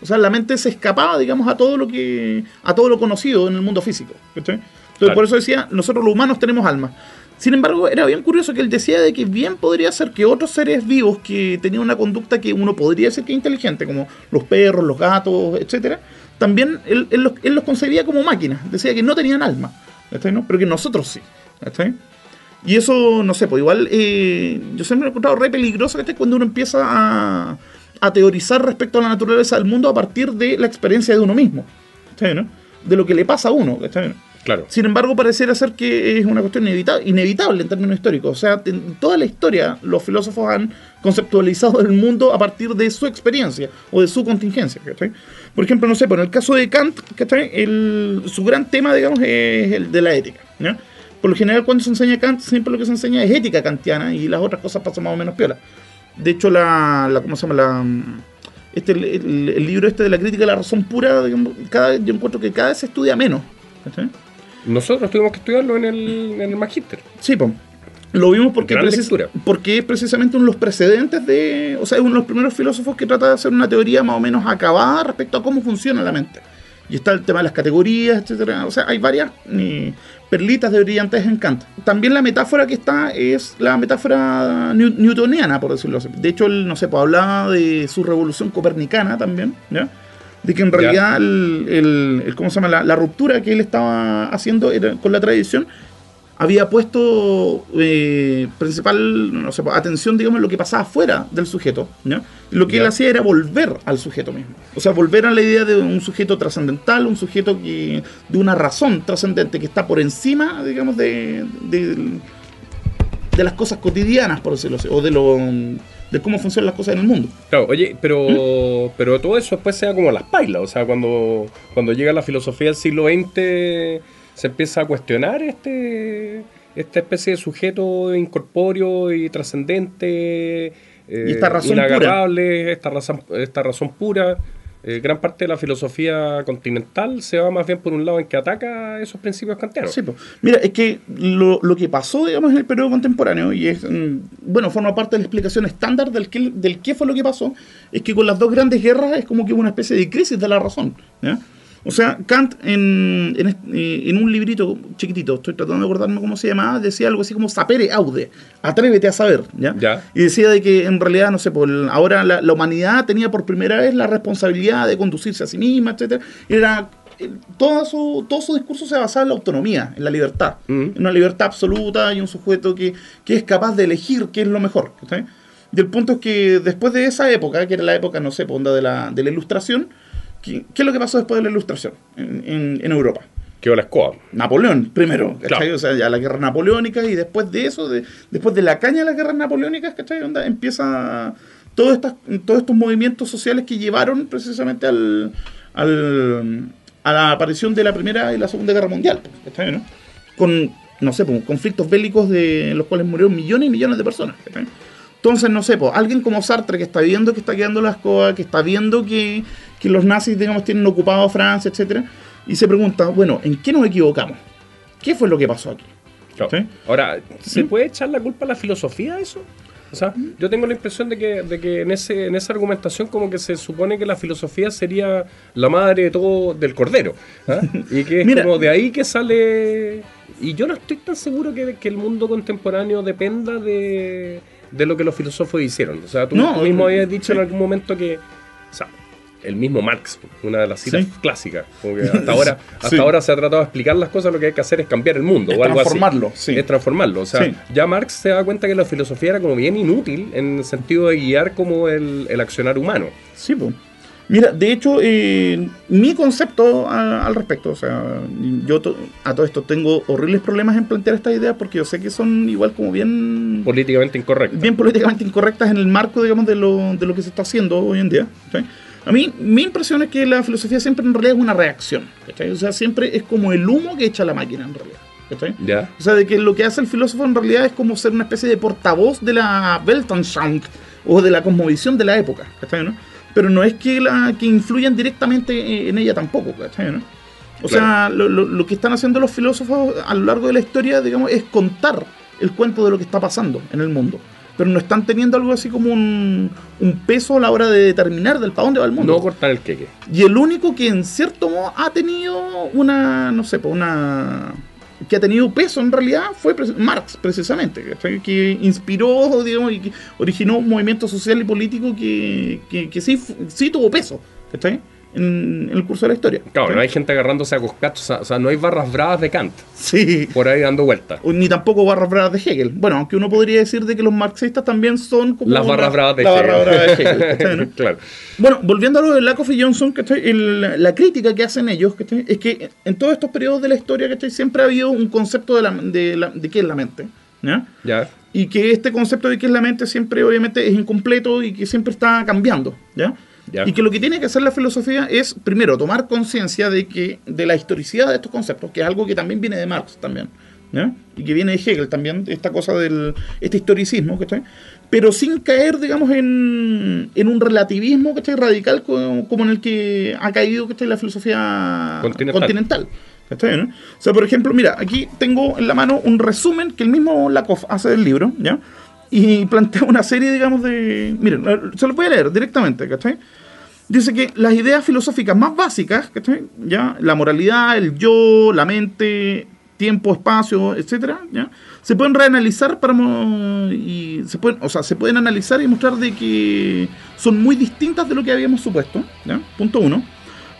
O sea, la mente se escapaba, digamos, a todo lo que a todo lo conocido en el mundo físico. Entonces, Claro. por eso decía, nosotros los humanos tenemos alma. Sin embargo, era bien curioso que él decía de que bien podría ser que otros seres vivos que tenían una conducta que uno podría decir que inteligente, como los perros, los gatos, etcétera, también él, los, concebía como máquinas. Decía que no tenían alma, ¿cachai, no? pero que nosotros sí. Y eso, no sé, pues igual eh, yo siempre he encontrado re peligroso que cuando uno empieza a, teorizar respecto a la naturaleza del mundo a partir de la experiencia de uno mismo. ¿cachai, no? De lo que le pasa a uno. ¿cachai? Claro. Sin embargo, pareciera ser que es una cuestión inevita- inevitable en términos históricos. O sea, en toda la historia los filósofos han conceptualizado el mundo a partir de su experiencia o de su contingencia. ¿cachai? Por ejemplo, no sé, por el caso de Kant, ¿cachai? El- su gran tema, digamos, es el de la ética. Por lo general, cuando se enseña Kant, siempre lo que se enseña es ética kantiana y las otras cosas pasan más o menos piola. De hecho, la, ¿cómo se llama? La, este, el libro este de la crítica de la razón pura, digamos, cada, yo encuentro que cada vez se estudia menos. ¿cachai? Nosotros tuvimos que estudiarlo en el, en el magíster. Sí. Lo vimos porque, precis- porque es precisamente uno de los precedentes de. O sea, es uno de los primeros filósofos que trata de hacer una teoría más o menos acabada respecto a cómo funciona la mente. Y está el tema de las categorías, etcétera. O sea, hay varias eh, perlitas de brillantes en Kant. También la metáfora que está es la metáfora new- newtoniana, por decirlo así. De hecho, él, no sé, pues hablaba de su revolución copernicana también, ¿ya? De que en realidad el, el- el- ¿cómo se llama? La, la ruptura que él estaba haciendo era- con la tradición había puesto eh, principal no sé, atención, digamos, en lo que pasaba fuera del sujeto. Y lo que él hacía era volver al sujeto mismo. O sea, volver a la idea de un sujeto trascendental, un sujeto que de una razón trascendente que está por encima, digamos, de, de, de las cosas cotidianas, por decirlo así, o de, lo, de cómo funcionan las cosas en el mundo. Claro, oye, pero, ¿Mm? pero todo eso después se da como las pailas. O sea, cuando, cuando llega la filosofía del siglo XX, se empieza a cuestionar este esta especie de sujeto incorpóreo y trascendente, eh, Y esta razón inagarrable, esta razón, esta razón pura. Eh, gran parte de la filosofía continental se va más bien por un lado en que ataca esos principios kantianos. Sí, pues. Mira, es que lo, lo que pasó, digamos, en el periodo contemporáneo, y es, mm, bueno, forma parte de la explicación estándar del qué, del qué fue lo que pasó, es que con las dos grandes guerras es como que hubo una especie de crisis de la razón. ¿ya? O sea, Kant en, en, eh, en un librito chiquitito, estoy tratando de acordarme cómo se llamaba, decía algo así como sapere aude, atrévete a saber. ¿ya? Ya. Y decía de que en realidad, no sé, por ahora la, la humanidad tenía por primera vez la responsabilidad de conducirse a sí misma, etcétera. Era eh, todo su, todo su discurso se basaba en la autonomía, en la libertad, Mm. en una libertad absoluta y un sujeto que, que es capaz de elegir qué es lo mejor. ¿cachai? Y el punto es que después de esa época, que era la época, no sé, onda de la, de la ilustración, ¿qué, qué es lo que pasó después de la ilustración en, en- en Europa? Quedó la escoba. Napoleón primero. Claro. O sea, ya la guerra napoleónica y después de eso, de- después de la caña de las guerras napoleónicas, ¿cachai? Onda, empieza todos, estas, todos estos movimientos sociales que llevaron precisamente al, al- a la aparición de la Primera y la Segunda Guerra Mundial, ¿cachai? ¿no? Con, no sé, pues, conflictos bélicos de en los cuales murieron millones y millones de personas, ¿cachai? Entonces, no sé, pues, alguien como Sartre que está viendo que está quedando las cosas, que está viendo que, que los nazis, digamos, tienen ocupado Francia, etcétera, y se pregunta, bueno, ¿en qué nos equivocamos? ¿Qué fue lo que pasó aquí? Claro. ¿Sí? Ahora, ¿se ¿Mm? puede echar la culpa a la filosofía de eso? O sea, yo tengo la impresión de que, de que en, ese, en esa argumentación como que se supone que la filosofía sería la madre de todo del cordero. ¿ah? Y que es Mira. como de ahí que sale y yo no estoy tan seguro que, que el mundo contemporáneo dependa de, de lo que los filósofos hicieron. O sea, tú No, mismo habías dicho en algún momento que. O sea, el mismo Marx, una de las citas Sí. clásicas. Como que hasta ahora, hasta Sí. ahora se ha tratado de explicar las cosas, lo que hay que hacer es cambiar el mundo Es o algo así. transformarlo, sí. Es transformarlo. O sea, ya Marx se da cuenta que la filosofía era como bien inútil en el sentido de guiar como el, el accionar humano. Sí, pues. Mira, de hecho, eh, mi concepto a- al respecto, o sea, yo to- a todo esto tengo horribles problemas en plantear estas ideas porque yo sé que son igual como bien, Políticamente incorrecto. bien políticamente incorrectas en el marco, digamos, de lo, de lo que se está haciendo hoy en día. ¿sí? A mí, mi impresión es que la filosofía siempre en realidad es una reacción. ¿cachai? O sea, siempre es como el humo que echa la máquina en realidad. Ya. O sea, de que lo que hace el filósofo en realidad es como ser una especie de portavoz de la Weltanschauung o de la cosmovisión de la época, ¿cachai? ¿no? Pero no es que, la, que influyan directamente en ella tampoco, ¿cachai? ¿no? O sea, lo, lo- lo que están haciendo los filósofos a lo largo de la historia, digamos, es contar el cuento de lo que está pasando en el mundo. Pero no están teniendo algo así como un, un peso a la hora de determinar del para dónde va el mundo. No cortar el queque. Y el único que en cierto modo ha tenido una, no sé, pues una que ha tenido peso en realidad fue Marx, precisamente, que inspiró, digamos, y que originó un movimiento social y político que, que, que sí, sí tuvo peso, ¿cachai? En, el curso de la historia. Claro, no hay gente agarrándose a coscachos, o sea, no hay barras bravas de Kant Sí. por ahí dando vueltas. Ni tampoco barras bravas de Hegel. Bueno, aunque uno podría decir de que los marxistas también son como... Las barras bravas de la Hegel. barra brava de Hegel, ¿cachai, no? claro. Bueno, volviendo a lo de Lakoff y Johnson. El- la crítica que hacen ellos ¿cachai? es que en todos estos periodos de la historia ¿cachai? siempre ha habido un concepto de, la, de, la- de qué es la mente. ¿ya? Ya. Y que este concepto de qué es la mente siempre obviamente es incompleto y que siempre está cambiando. ¿ya? Ya. Y que lo que tiene que hacer la filosofía es, primero, tomar conciencia de que de la historicidad de estos conceptos, que es algo que también viene de Marx también, ¿ya? y que viene de Hegel también, esta cosa del este historicismo, ¿cachai? pero sin caer, digamos, en, en un relativismo ¿cachai? radical como, como en el que ha caído ¿cachai? la filosofía Continental. continental. ¿cachai, no? O sea, por ejemplo, mira, aquí tengo en la mano un resumen que el mismo Lakoff hace del libro, ¿ya? Y plantea una serie, digamos, de... Miren, se los voy a leer directamente, ¿cachai? Dice que las ideas filosóficas más básicas, ¿cachai? ¿Ya? La moralidad, el yo, la mente, tiempo, espacio, etcétera, ¿ya? Se pueden reanalizar para y se pueden, o sea, se pueden analizar y mostrar de que son muy distintas de lo que habíamos supuesto, ¿ya? Punto uno.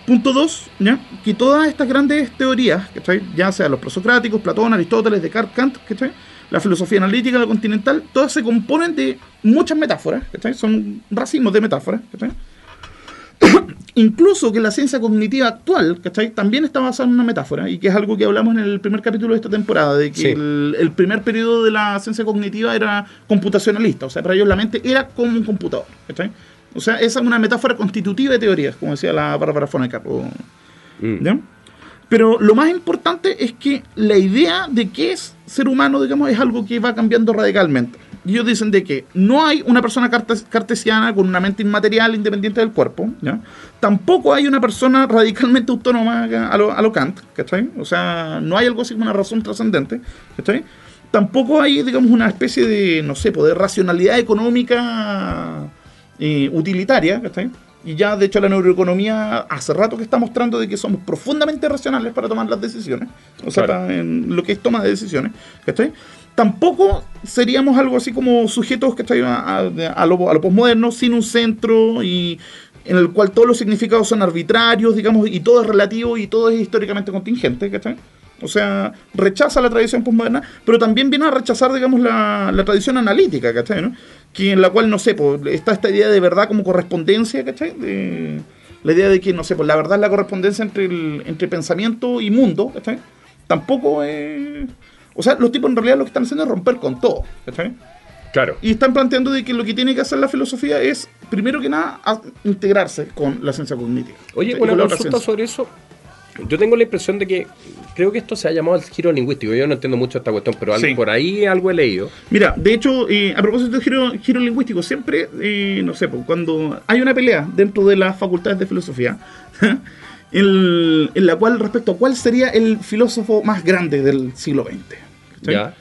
Punto dos, ¿ya? que todas estas grandes teorías, ¿cachai? ya sea los prosocráticos, Platón, Aristóteles, Descartes, Kant, ¿cachai? La filosofía analítica, la continental, todas se componen de muchas metáforas, ¿cachai? son racimos de metáforas. ¿cachai? Incluso que la ciencia cognitiva actual, ¿cachai? También está basada en una metáfora, y que es algo que hablamos en el primer capítulo de esta temporada, de que Sí. el, el primer periodo de la ciencia cognitiva era computacionalista, o sea, para ellos la mente era como un computador, ¿cachai? O sea, esa es una metáfora constitutiva de teorías, como decía la Bárbara Fonecar. o- Mm. ¿ya? Pero lo más importante es que la idea de qué es ser humano, digamos, es algo que va cambiando radicalmente. Ellos dicen de que no hay una persona cartes- cartesiana con una mente inmaterial independiente del cuerpo, ¿ya? Tampoco hay una persona radicalmente autónoma a lo, a lo Kant, ¿cachai? O sea, no hay algo así como una razón trascendente, ¿cachai? Tampoco hay, digamos, una especie de, no sé, de racionalidad económica eh, utilitaria, ¿cachai? Y ya, de hecho, la neuroeconomía hace rato que está mostrando de que somos profundamente racionales para tomar las decisiones, o sea, Claro. en lo que es toma de decisiones, ¿cachai? Tampoco seríamos algo así como sujetos. A, a, a lo, a lo posmoderno, sin un centro y en el cual todos los significados son arbitrarios, digamos, y todo es relativo y todo es históricamente contingente, ¿cachai? O sea, rechaza la tradición postmoderna, pero también viene a rechazar, digamos, la, la tradición analítica, ¿cachai? ¿no? Que en la cual, no sé, pues, está esta idea de verdad como correspondencia, ¿cachai? De- la idea de que, no sé, pues la verdad es la correspondencia entre, el, entre pensamiento y mundo, ¿cachai? Tampoco es... O sea, los tipos en realidad lo que están haciendo es romper con todo, ¿cachai? Claro. Y están planteando de que lo que tiene que hacer la filosofía es, primero que nada, integrarse con la ciencia cognitiva. Oye, una consulta sobre eso. Yo tengo la impresión de que creo que esto se ha llamado el giro lingüístico. Yo no entiendo mucho esta cuestión, pero algo- Sí. por ahí algo he leído. Mira, de hecho, eh, a propósito de giro, giro lingüístico, siempre, eh, no sé, cuando hay una pelea dentro de las facultades de filosofía, el- en la cual respecto a cuál sería el filósofo más grande del siglo XX. ¿cachai? Ya.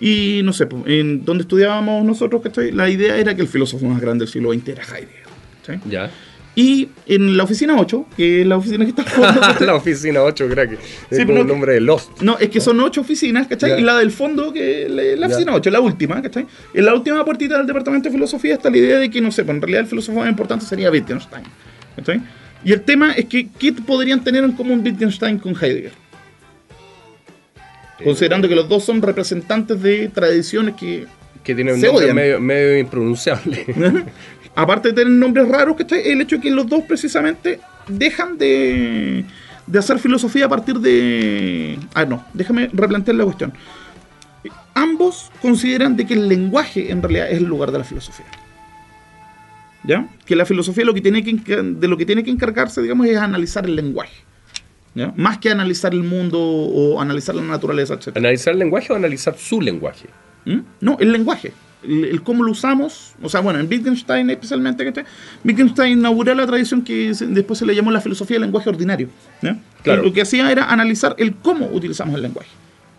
Y no sé, en donde estudiábamos nosotros, ¿cachai? La idea era que el filósofo más grande del siglo XX era Heidegger. Ya. Y en la oficina 8, que es la oficina que está al fondo, la oficina 8, crack. Es Sí, como pero el no- nombre de Lost. No, es que son ocho oficinas, ¿cachai? Ya. Y la del fondo, que es la, la oficina 8, la última, ¿cachai? En la última puertita del departamento de filosofía está la idea de que, no sé, pues en realidad el filósofo más importante sería Wittgenstein, ¿cachai? Y el tema es que, ¿qué podrían tener en común Wittgenstein con Heidegger? Considerando que los dos son representantes de tradiciones que, Que tiene un nombre medio, medio impronunciable. aparte de tener nombres raros, ¿cachai? El hecho de que los dos precisamente dejan de, de hacer filosofía a partir de... Ah, no, déjame replantear la cuestión. Ambos consideran de que el lenguaje en realidad es el lugar de la filosofía. ¿Ya? Que la filosofía lo que tiene que, enca- de lo que tiene que encargarse, digamos, es analizar el lenguaje. ¿Ya? Más que analizar el mundo o analizar la naturaleza, etc. ¿Analizar el lenguaje o analizar su lenguaje? ¿Mm? No, el lenguaje. El, el cómo lo usamos. O sea, bueno, en Wittgenstein especialmente, ¿cachai? Wittgenstein inauguró la tradición que después se le llamó la filosofía del lenguaje ordinario. ¿ya? Claro. Lo que hacía era analizar el cómo utilizamos el lenguaje.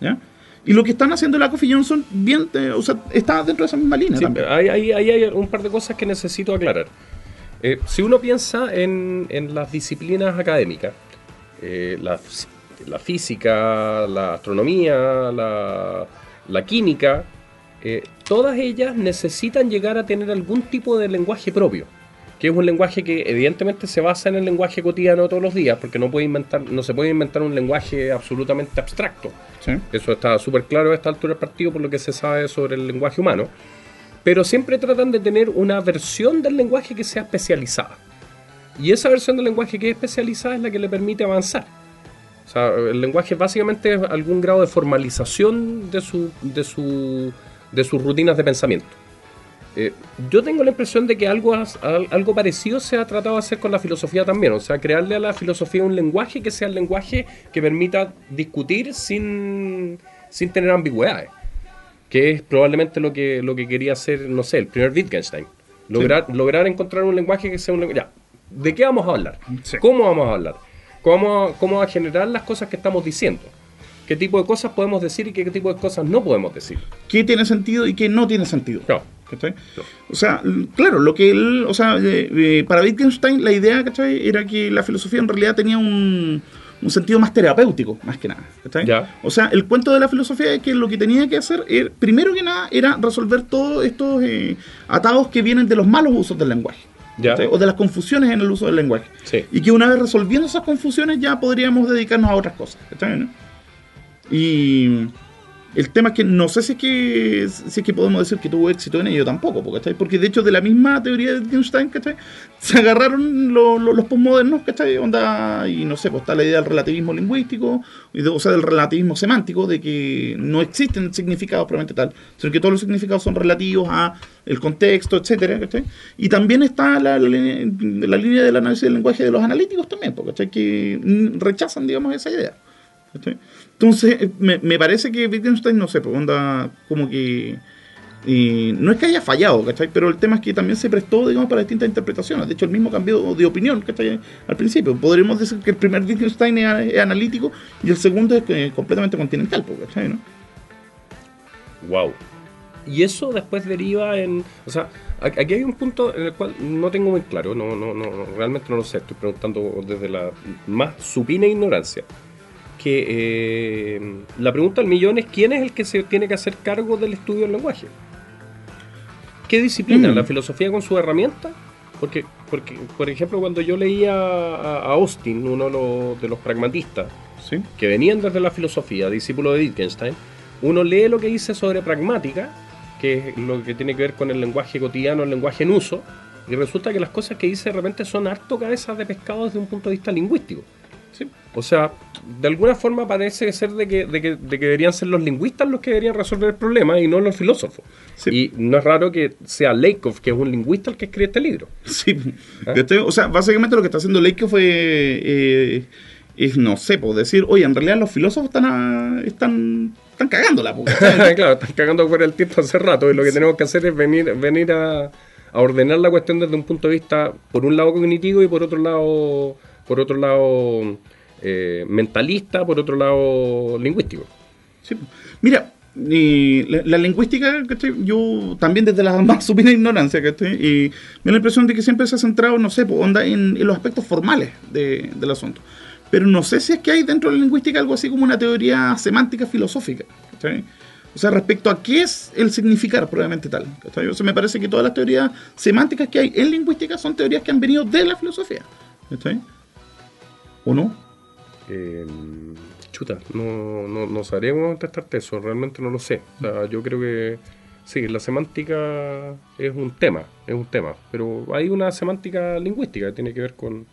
¿ya? Y lo que están haciendo la Coffee Johnson, bien, eh, o sea, está dentro de esa misma línea Sí, también. hay, hay- hay- un par de cosas que necesito aclarar. Eh, si uno piensa en, en las disciplinas académicas, eh, la, la física, la astronomía, la, la química, eh, todas ellas necesitan llegar a tener algún tipo de lenguaje propio, que es un lenguaje que evidentemente se basa en el lenguaje cotidiano de todos los días, porque no, puede inventar, no se puede inventar un lenguaje absolutamente abstracto. Sí. Eso está súper claro a esta altura del partido por lo que se sabe sobre el lenguaje humano. Pero siempre tratan de tener una versión del lenguaje que sea especializada. Y esa versión del lenguaje que es especializada es la que le permite avanzar. O sea, el lenguaje básicamente es algún grado de formalización de, su, de, su, de sus rutinas de pensamiento. Eh, yo tengo la impresión de que algo, algo parecido se ha tratado de hacer con la filosofía también. O sea, crearle a la filosofía un lenguaje que sea el lenguaje que permita discutir sin, sin tener ambigüedades. Que es probablemente lo que, lo que quería hacer, no sé, el primer Wittgenstein. Lograr, lograr encontrar un lenguaje que sea un lenguaje. Ya, ¿de qué vamos a hablar? Sí. ¿Cómo vamos a hablar? ¿Cómo, ¿Cómo a generar las cosas que estamos diciendo? ¿Qué tipo de cosas podemos decir y qué tipo de cosas no podemos decir? ¿Qué tiene sentido y qué no tiene sentido? No. ¿Cachai? O sea, claro, lo que él, o sea, eh, eh, para Wittgenstein la idea, ¿cachai? Era que la filosofía en realidad tenía un, un sentido más terapéutico, más que nada. Ya. O sea, el cuento de la filosofía es que lo que tenía que hacer, era, primero que nada, era resolver todos estos eh, atados que vienen de los malos usos del lenguaje. Ya. O de las confusiones en el uso del lenguaje. Sí. Y que una vez resolviendo esas confusiones ya podríamos dedicarnos a otras cosas. ¿cachai? ¿no? Y el tema es que no sé si es que, si es que podemos decir que tuvo éxito en ello tampoco, ¿cachai? Porque de hecho de la misma teoría de Wittgenstein, ¿cachai? Se agarraron lo- lo- los postmodernos, ¿cachai? Onda, y no sé, pues está la idea del relativismo lingüístico, y de- o sea, del relativismo semántico, de que no existen significados propiamente tal, sino que todos los significados son relativos a el contexto, etcétera, ¿cachai? Y también está la, la, la línea del análisis del lenguaje de los analíticos también, ¿cachai? Que rechazan, digamos, esa idea. ¿cachai? Entonces, eh, me, me parece que Wittgenstein, no sé, pues onda como que... eh, no es que haya fallado, ¿cachai? Pero el tema es que también se prestó, digamos, para distintas interpretaciones. De hecho, el mismo cambió de opinión, ¿cachai? Al principio. Podríamos decir que el primer Wittgenstein es, es analítico y el segundo es eh, completamente continental, pues, ¿cachai? ¿no? Wow. Y eso después deriva en. O sea, a- aquí hay un punto en el cual no tengo muy claro, no, no, no, no, realmente no lo sé, estoy preguntando desde la más supina ignorancia. Que eh, la pregunta del millón es: ¿quién es el que se tiene que hacer cargo del estudio del lenguaje? ¿Qué disciplina? Mm. ¿La filosofía con su herramienta? Porque, porque, por ejemplo, cuando yo leía a, Austin, uno de los, de los pragmatistas, Sí. que venían desde la filosofía, discípulo de Wittgenstein, uno lee lo que dice sobre pragmática, que es lo que tiene que ver con el lenguaje cotidiano, el lenguaje en uso, y resulta que las cosas que dice de repente son harto cabezas de pescado desde un punto de vista lingüístico. O sea, de alguna forma parece ser de que, de que, de que deberían ser los lingüistas los que deberían resolver el problema y no los filósofos. Sí. Y no es raro que sea Lakoff, que es un lingüista, el que escribe este libro. Sí. ¿Ah? O sea, básicamente lo que está haciendo fue. eh, es, no sé, pues decir, oye, en realidad los filósofos están, a- están, están cagándola, pues, claro, están cagando fuera el tiempo hace rato y lo que tenemos que hacer es venir, venir a, a ordenar la cuestión desde un punto de vista, por un lado cognitivo y por otro lado, por otro lado eh, mentalista, por otro lado lingüístico. Sí. Mira, y la, la lingüística, ¿cachai? Yo también desde la más supina ignorancia, ¿cachai? Y me da la impresión de que siempre se ha centrado, no sé, onda en, en los aspectos formales de- del asunto. Pero no sé si es que hay dentro de la lingüística algo así como una teoría semántica filosófica, ¿cachai? O sea, respecto a qué es el significar probablemente tal. ¿cachai? O sea, me parece que todas las teorías semánticas que hay en lingüística son teorías que han venido de la filosofía. ¿cachai? ¿O no? Eh, chuta, no, no, no sabré cómo contestarte eso, realmente no lo sé. O sea, yo creo que sí, la semántica es un tema, es un tema, pero hay una semántica lingüística que tiene que ver con,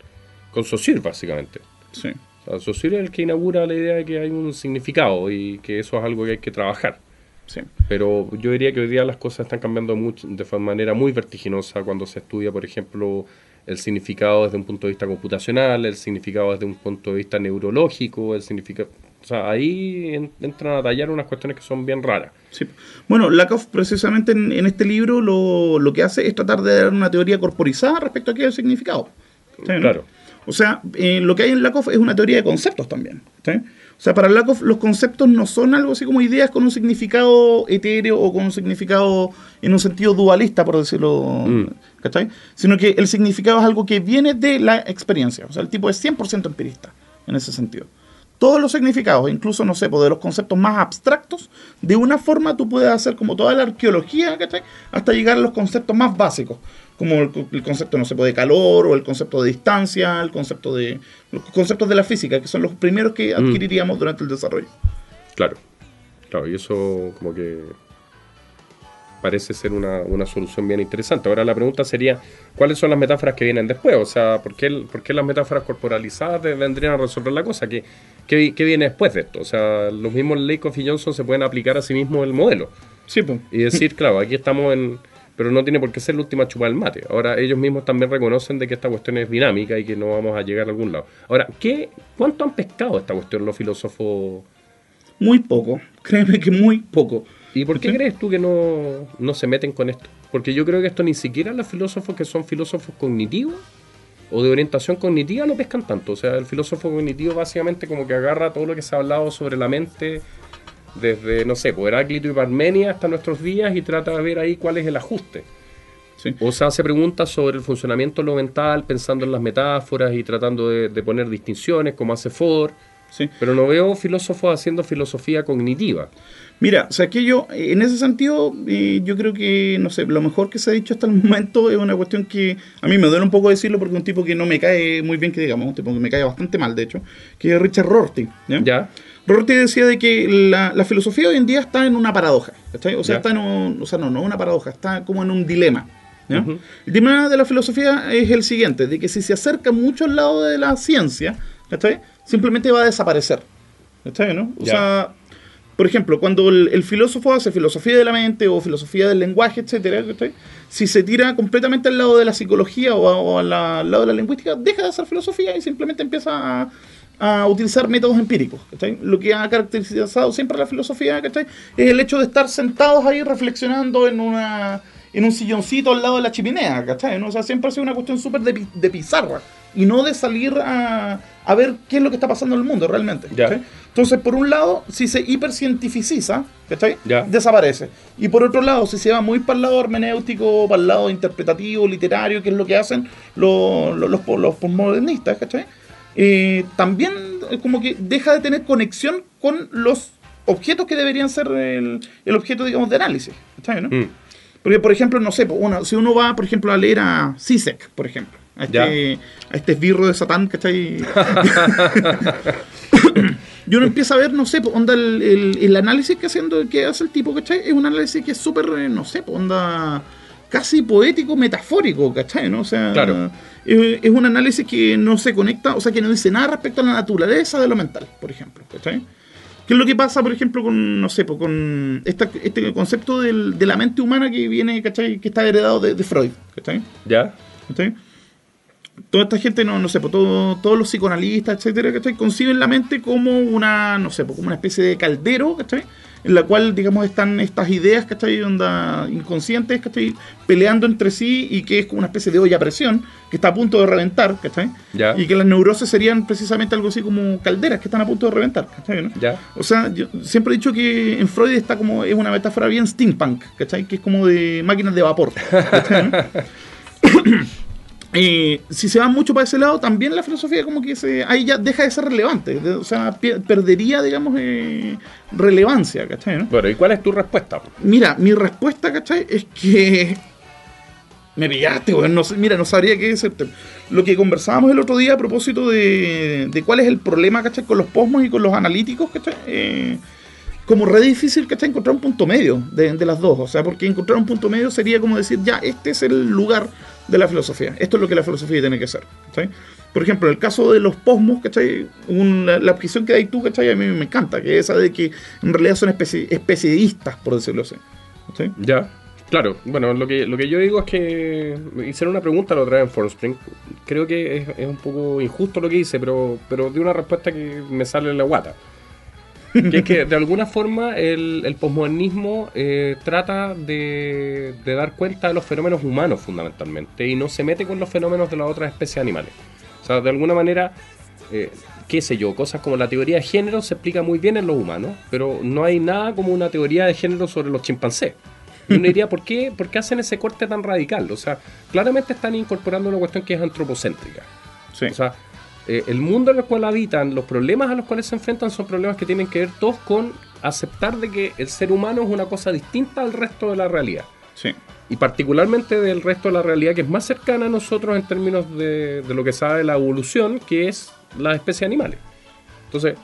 con Saussure, básicamente. Sí. O sea, Saussure es el que inaugura la idea de que hay un significado y que eso es algo que hay que trabajar. Sí. Pero yo diría que hoy día las cosas están cambiando mucho, de manera muy vertiginosa cuando se estudia, por ejemplo, el significado desde un punto de vista computacional, el significado desde un punto de vista neurológico, el significado... O sea, ahí en- entran a tallar unas cuestiones que son bien raras. Sí. Bueno, Lakoff precisamente en, en este libro lo, lo que hace es tratar de dar una teoría corporizada respecto a qué es el significado. Claro. O sea, eh, lo que hay en Lakoff es una teoría de conceptos también. ¿sí? O sea, para Lakoff los conceptos no son algo así como ideas con un significado etéreo o con un significado en un sentido dualista, por decirlo, Mm. ¿cachai? Sino que el significado es algo que viene de la experiencia. O sea, el tipo es 100% empirista en ese sentido. Todos los significados, incluso, no sé, pues, de los conceptos más abstractos, de una forma tú puedes hacer como toda la arqueología, ¿cachai? Hasta llegar a los conceptos más básicos, como el, el concepto, no sé, pues, de calor, o el concepto de distancia, el concepto de. los conceptos de la física, que son los primeros que Mm. adquiriríamos durante el desarrollo. Claro. Claro, y eso como que parece ser una, una solución bien interesante. Ahora la pregunta sería, ¿cuáles son las metáforas que vienen después? O sea, ¿por qué, por qué las metáforas corporalizadas vendrían a resolver la cosa? ¿Qué, qué, qué viene después de esto? O sea, los mismos Lakoff y Johnson se pueden aplicar a sí mismos el modelo. Sí, pues. Y decir, claro, aquí estamos en... Pero no tiene por qué ser la última chupa del mate. Ahora, ellos mismos también reconocen de que esta cuestión es dinámica y que no vamos a llegar a algún lado. Ahora, ¿qué, ¿cuánto han pescado esta cuestión los filósofos? Muy poco. Créeme que muy poco. ¿Y por qué ¿Sí? crees tú que no, no se meten con esto? Porque yo creo que esto ni siquiera los filósofos que son filósofos cognitivos o de orientación cognitiva lo pescan tanto. O sea, el filósofo cognitivo básicamente como que agarra todo lo que se ha hablado sobre la mente desde, no sé, por Heráclito y Parmenia hasta nuestros días y trata de ver ahí cuál es el ajuste. Sí. O sea, hace preguntas sobre el funcionamiento de lo mental, pensando en las metáforas y tratando de, de poner distinciones, como hace Ford. Sí. Pero no veo filósofos haciendo filosofía cognitiva. Mira, o sea que yo, en ese sentido, eh, yo creo que, no sé, lo mejor que se ha dicho hasta el momento es una cuestión que a mí me duele un poco decirlo porque es un tipo que no me cae muy bien, que digamos, un tipo que me cae bastante mal, de hecho, que es Richard Rorty. ¿ya? ¿Ya? Rorty decía de que la, la filosofía hoy en día está en una paradoja, ¿cachai? O sea, Ya. está en un, o sea, no, no una paradoja, está como en un dilema. ¿ya? Ujú. El dilema de la filosofía es el siguiente, de que si se acerca mucho al lado de la ciencia, ¿cachai? Simplemente va a desaparecer. ¿Cachai, no? O Ya. sea, por ejemplo, cuando el, el filósofo hace filosofía de la mente o filosofía del lenguaje, etcétera, ¿cachai? si se tira completamente al lado de la psicología o, a- o al la- al lado de la lingüística, deja de hacer filosofía y simplemente empieza a, a utilizar métodos empíricos. ¿cachai? Lo que ha caracterizado siempre la filosofía ¿cachai? es el hecho de estar sentados ahí reflexionando en una en un silloncito al lado de la chimenea, ¿cachai? ¿no? O sea, siempre ha sido una cuestión súper de, de pizarra y no de salir a, a ver qué es lo que está pasando en el mundo realmente. Entonces, por un lado, si se hipercientificiza, ¿cachai? Ya. Desaparece. Y por otro lado, si se va muy para el lado hermenéutico, para el lado interpretativo, literario, que es lo que hacen los, los, los, los postmodernistas, ¿cachai? Eh, también es como que deja de tener conexión con los objetos que deberían ser el, el objeto, digamos, de análisis. ¿cachai, no? Mm. Porque, por ejemplo, no sé, uno- si uno va, por ejemplo, a leer a Sisek, por ejemplo, a este, a este esbirro de Satán, ¿cachai? y uno empieza a ver, no sé, onda el, el- el análisis que, haciendo, que hace el tipo, ¿cachai? Es un análisis que es súper, eh, no sé, onda casi poético, metafórico, ¿cachai? ¿no? O sea, Claro. Es, es un análisis que no se conecta, o sea, que no dice nada respecto a la naturaleza de lo mental, por ejemplo, ¿cachai? ¿Qué es lo que pasa, por ejemplo, con, no sé, po, con esta- este concepto del- de la mente humana que viene, ¿cachai? Que está heredado de, de Freud, ¿cachai? ¿Ya? ¿Cachai? Toda esta gente, no, no sé, po, todo- todos los psicoanalistas, etcétera, ¿cachai? Conciben la mente como una, no sé, po, como una especie de caldero, ¿cachai? En la cual, digamos, están estas ideas, ¿cachai? Onda inconscientes, ¿cachai? Peleando entre sí y que es como una especie de olla a presión que está a punto de reventar, ¿cachai? Ya. Y que las neurosis serían precisamente algo así como calderas que están a punto de reventar, ¿cachai? no? Ya. O sea, yo siempre he dicho que en Freud está como, es una metáfora bien steampunk, ¿cachai? Que es como de máquinas de vapor, ¿cachai? no? Eh, si se va mucho para ese lado, también la filosofía como que se, ahí ya deja de ser relevante, de- o sea, perdería, digamos, eh, relevancia, ¿cachai? no? Bueno, ¿y cuál es tu respuesta? Mira, mi respuesta, ¿cachai? Es que. Me pillaste, weón. No sé, mira, no sabría qué decirte. Lo que conversábamos el otro día a propósito de, de cuál es el problema, ¿cachai? Con los posmos y con los analíticos, ¿cachai? Eh, como re difícil, ¿cachai? Encontrar un punto medio de, de las dos. O sea, porque encontrar un punto medio sería como decir, ya, este es el lugar de la filosofía. Esto es lo que la filosofía tiene que. ¿cachai? Por ejemplo, en el caso de los posmos, ¿cachai? Un- la, objeción que hay tú, ¿cachai? A mí me encanta, que es esa de que en realidad son especi por decirlo así. Ya. Claro, bueno, lo que, lo que yo digo es que hicieron una pregunta la otra vez en Formspring. Creo que es, es un poco injusto lo que hice, pero, pero de una respuesta que me sale en la guata. Que es que de alguna forma el, el posmodernismo eh, trata de, de dar cuenta de los fenómenos humanos fundamentalmente y no se mete con los fenómenos de las otras especies animales. O sea, de alguna manera, eh, qué sé yo, cosas como la teoría de género se explica muy bien en los humanos, pero no hay nada como una teoría de género sobre los chimpancés. Y uno diría, ¿por qué, ¿por qué hacen ese corte tan radical? O sea, claramente están incorporando una cuestión que es antropocéntrica. Sí. O sea, eh, el mundo en el cual habitan, los problemas a los cuales se enfrentan son problemas que tienen que ver todos con aceptar de que el ser humano es una cosa distinta al resto de la realidad. sí. Y particularmente del resto de la realidad que es más cercana a nosotros en términos de, de lo que sabe la evolución, que es las especies animales. Entonces,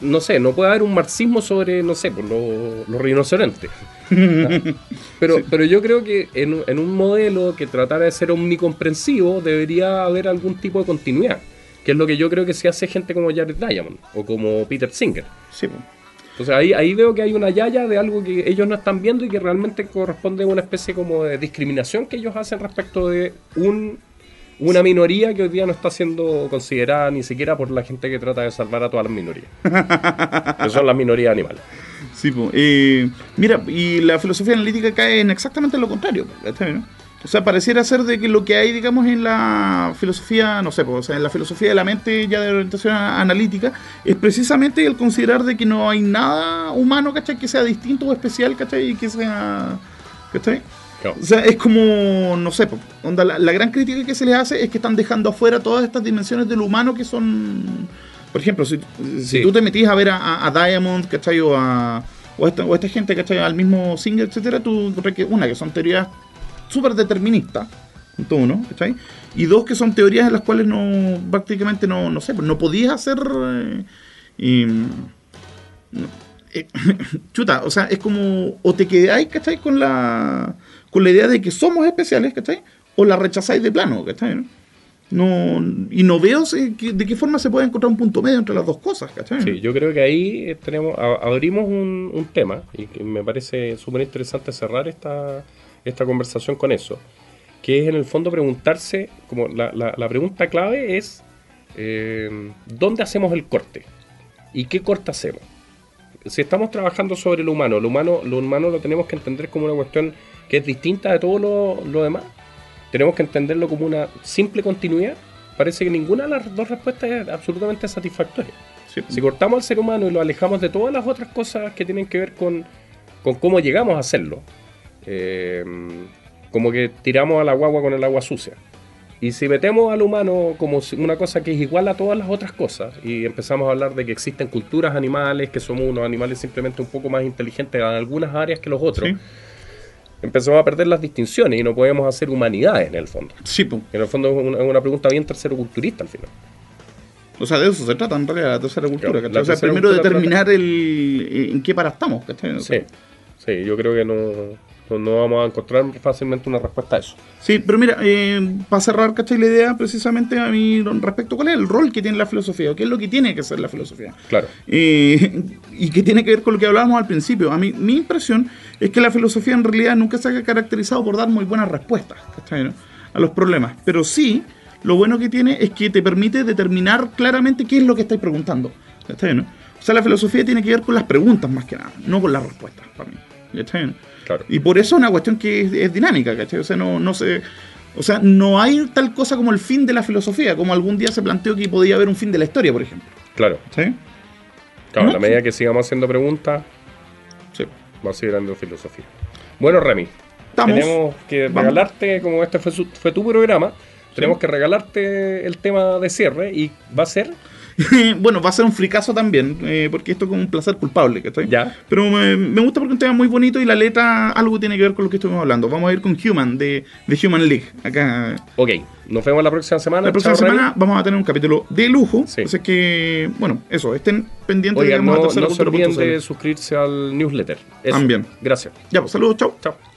no sé, no puede haber un marxismo sobre, no sé, por lo- los rinocerontes. Pero, pero yo creo que en, un- en un modelo que tratara de ser omnicomprensivo debería haber algún tipo de continuidad. Que es lo que yo creo que se hace gente como Jared Diamond o como Peter Singer. Sí. Entonces ahí, ahí veo que hay una yaya de algo que ellos no están viendo y que realmente corresponde a una especie como de discriminación que ellos hacen respecto de un, una minoría que hoy día no está siendo considerada ni siquiera por la gente que trata de salvar a todas las minorías. que son las minorías animales. Sí, po. Eh, mira, y la filosofía analítica cae en exactamente lo contrario. po, ¿cachai, no? O sea, pareciera ser de que lo que hay, digamos, en la filosofía, no sé, po, o sea, en la filosofía de la mente ya de orientación analítica, es precisamente el considerar de que no hay nada humano, ¿cachai? Que sea distinto o especial, ¿cachai? Y que sea, ¿cachai? O sea, es como, no sé, onda, la, la gran crítica que se les hace es que están dejando afuera todas estas dimensiones del humano que son, por ejemplo, si, si Sí. tú te metís a ver a, a- Diamond, ¿cachai? O a, o a esta, o a esta gente, ¿cachai? Al mismo Singer, etcétera, tú una, que son teorías súper deterministas, punto uno, ¿cachai? Y dos, que son teorías en las cuales no, prácticamente no, no sé, pues no podías hacer... eh, y, no, eh, chuta, o sea, es como o te quedáis, ¿cachai? Con la, con la idea de que somos especiales, ¿cachai? O la rechazáis de plano, ¿cachai? No, No- y no veo de qué forma se puede encontrar un punto medio entre las dos cosas, ¿cachai? Sí, yo creo que ahí tenemos, abrimos un, un tema y que me parece súper interesante cerrar esta, esta conversación con eso, que es en el fondo preguntarse, como la, la- la pregunta clave es, eh, ¿dónde hacemos el corte? ¿Y qué corte hacemos? Si estamos trabajando sobre lo humano, lo humano, lo humano lo tenemos que entender como una cuestión que es distinta de todo lo, lo demás, tenemos que entenderlo como una simple continuidad, parece que ninguna de las dos respuestas es absolutamente satisfactoria. Sí. Si cortamos al ser humano y lo alejamos de todas las otras cosas que tienen que ver con, con cómo llegamos a hacerlo, eh, como que tiramos a la guagua con el agua sucia. Y si metemos al humano como una cosa que es igual a todas las otras cosas y empezamos a hablar de que existen culturas animales, que somos unos animales simplemente un poco más inteligentes en algunas áreas que los otros, Sí. Empezamos a perder las distinciones y no podemos hacer humanidades en el fondo. Sí, po. En el fondo es una, pregunta bien terceroculturista al final. O sea, de eso se trata en realidad la tercera cultura, Claro, ¿cachai? la o sea, primero determinar el, en qué para estamos, ¿cachai? Sí, sí, yo creo que no, no, no vamos a encontrar fácilmente una respuesta a eso. Sí, pero mira, eh, para cerrar, ¿cachai? La idea precisamente a mí respecto cuál es el rol que tiene la filosofía, o qué es lo que tiene que ser la filosofía. Claro. Eh, y que tiene que ver con lo que hablábamos al principio. A mí, mi impresión es que la filosofía en realidad nunca se ha caracterizado por dar muy buenas respuestas ¿cachai, no? a los problemas. Pero sí, lo bueno que tiene es que te permite determinar claramente qué es lo que estáis preguntando. ¿cachai, no? O sea, la filosofía tiene que ver con las preguntas más que nada, no con las respuestas, para mí. ¿cachai? Claro. Y por eso es una cuestión que es, es dinámica, ¿cachai? O sea, no, no se... O sea, no hay tal cosa como el fin de la filosofía, como algún día se planteó que podía haber un fin de la historia, por ejemplo. Claro. ¿Sí? Claro, a la medida que sigamos haciendo preguntas, Sí. va a seguir dando filosofía. Bueno, Remy, Estamos. tenemos que Vamos. regalarte, como este fue, su- fue tu programa, tenemos que regalarte el tema de cierre y va a ser bueno, va a ser un fricazo también, eh, porque esto es como un placer culpable, ¿cachai? ya. Pero me, me gusta porque es un tema muy bonito y la letra algo tiene que ver con lo que estuvimos hablando. Vamos a ir con Human, de, de Human League. Acá, Ok, nos vemos la próxima semana. la próxima Chao, semana vamos a tener un capítulo de lujo. Sí. Así que, bueno, eso, estén pendientes de no, Tercera no se olviden de suscribirse al newsletter. Eso. También. Gracias. Ya, pues saludos, chao. Chao.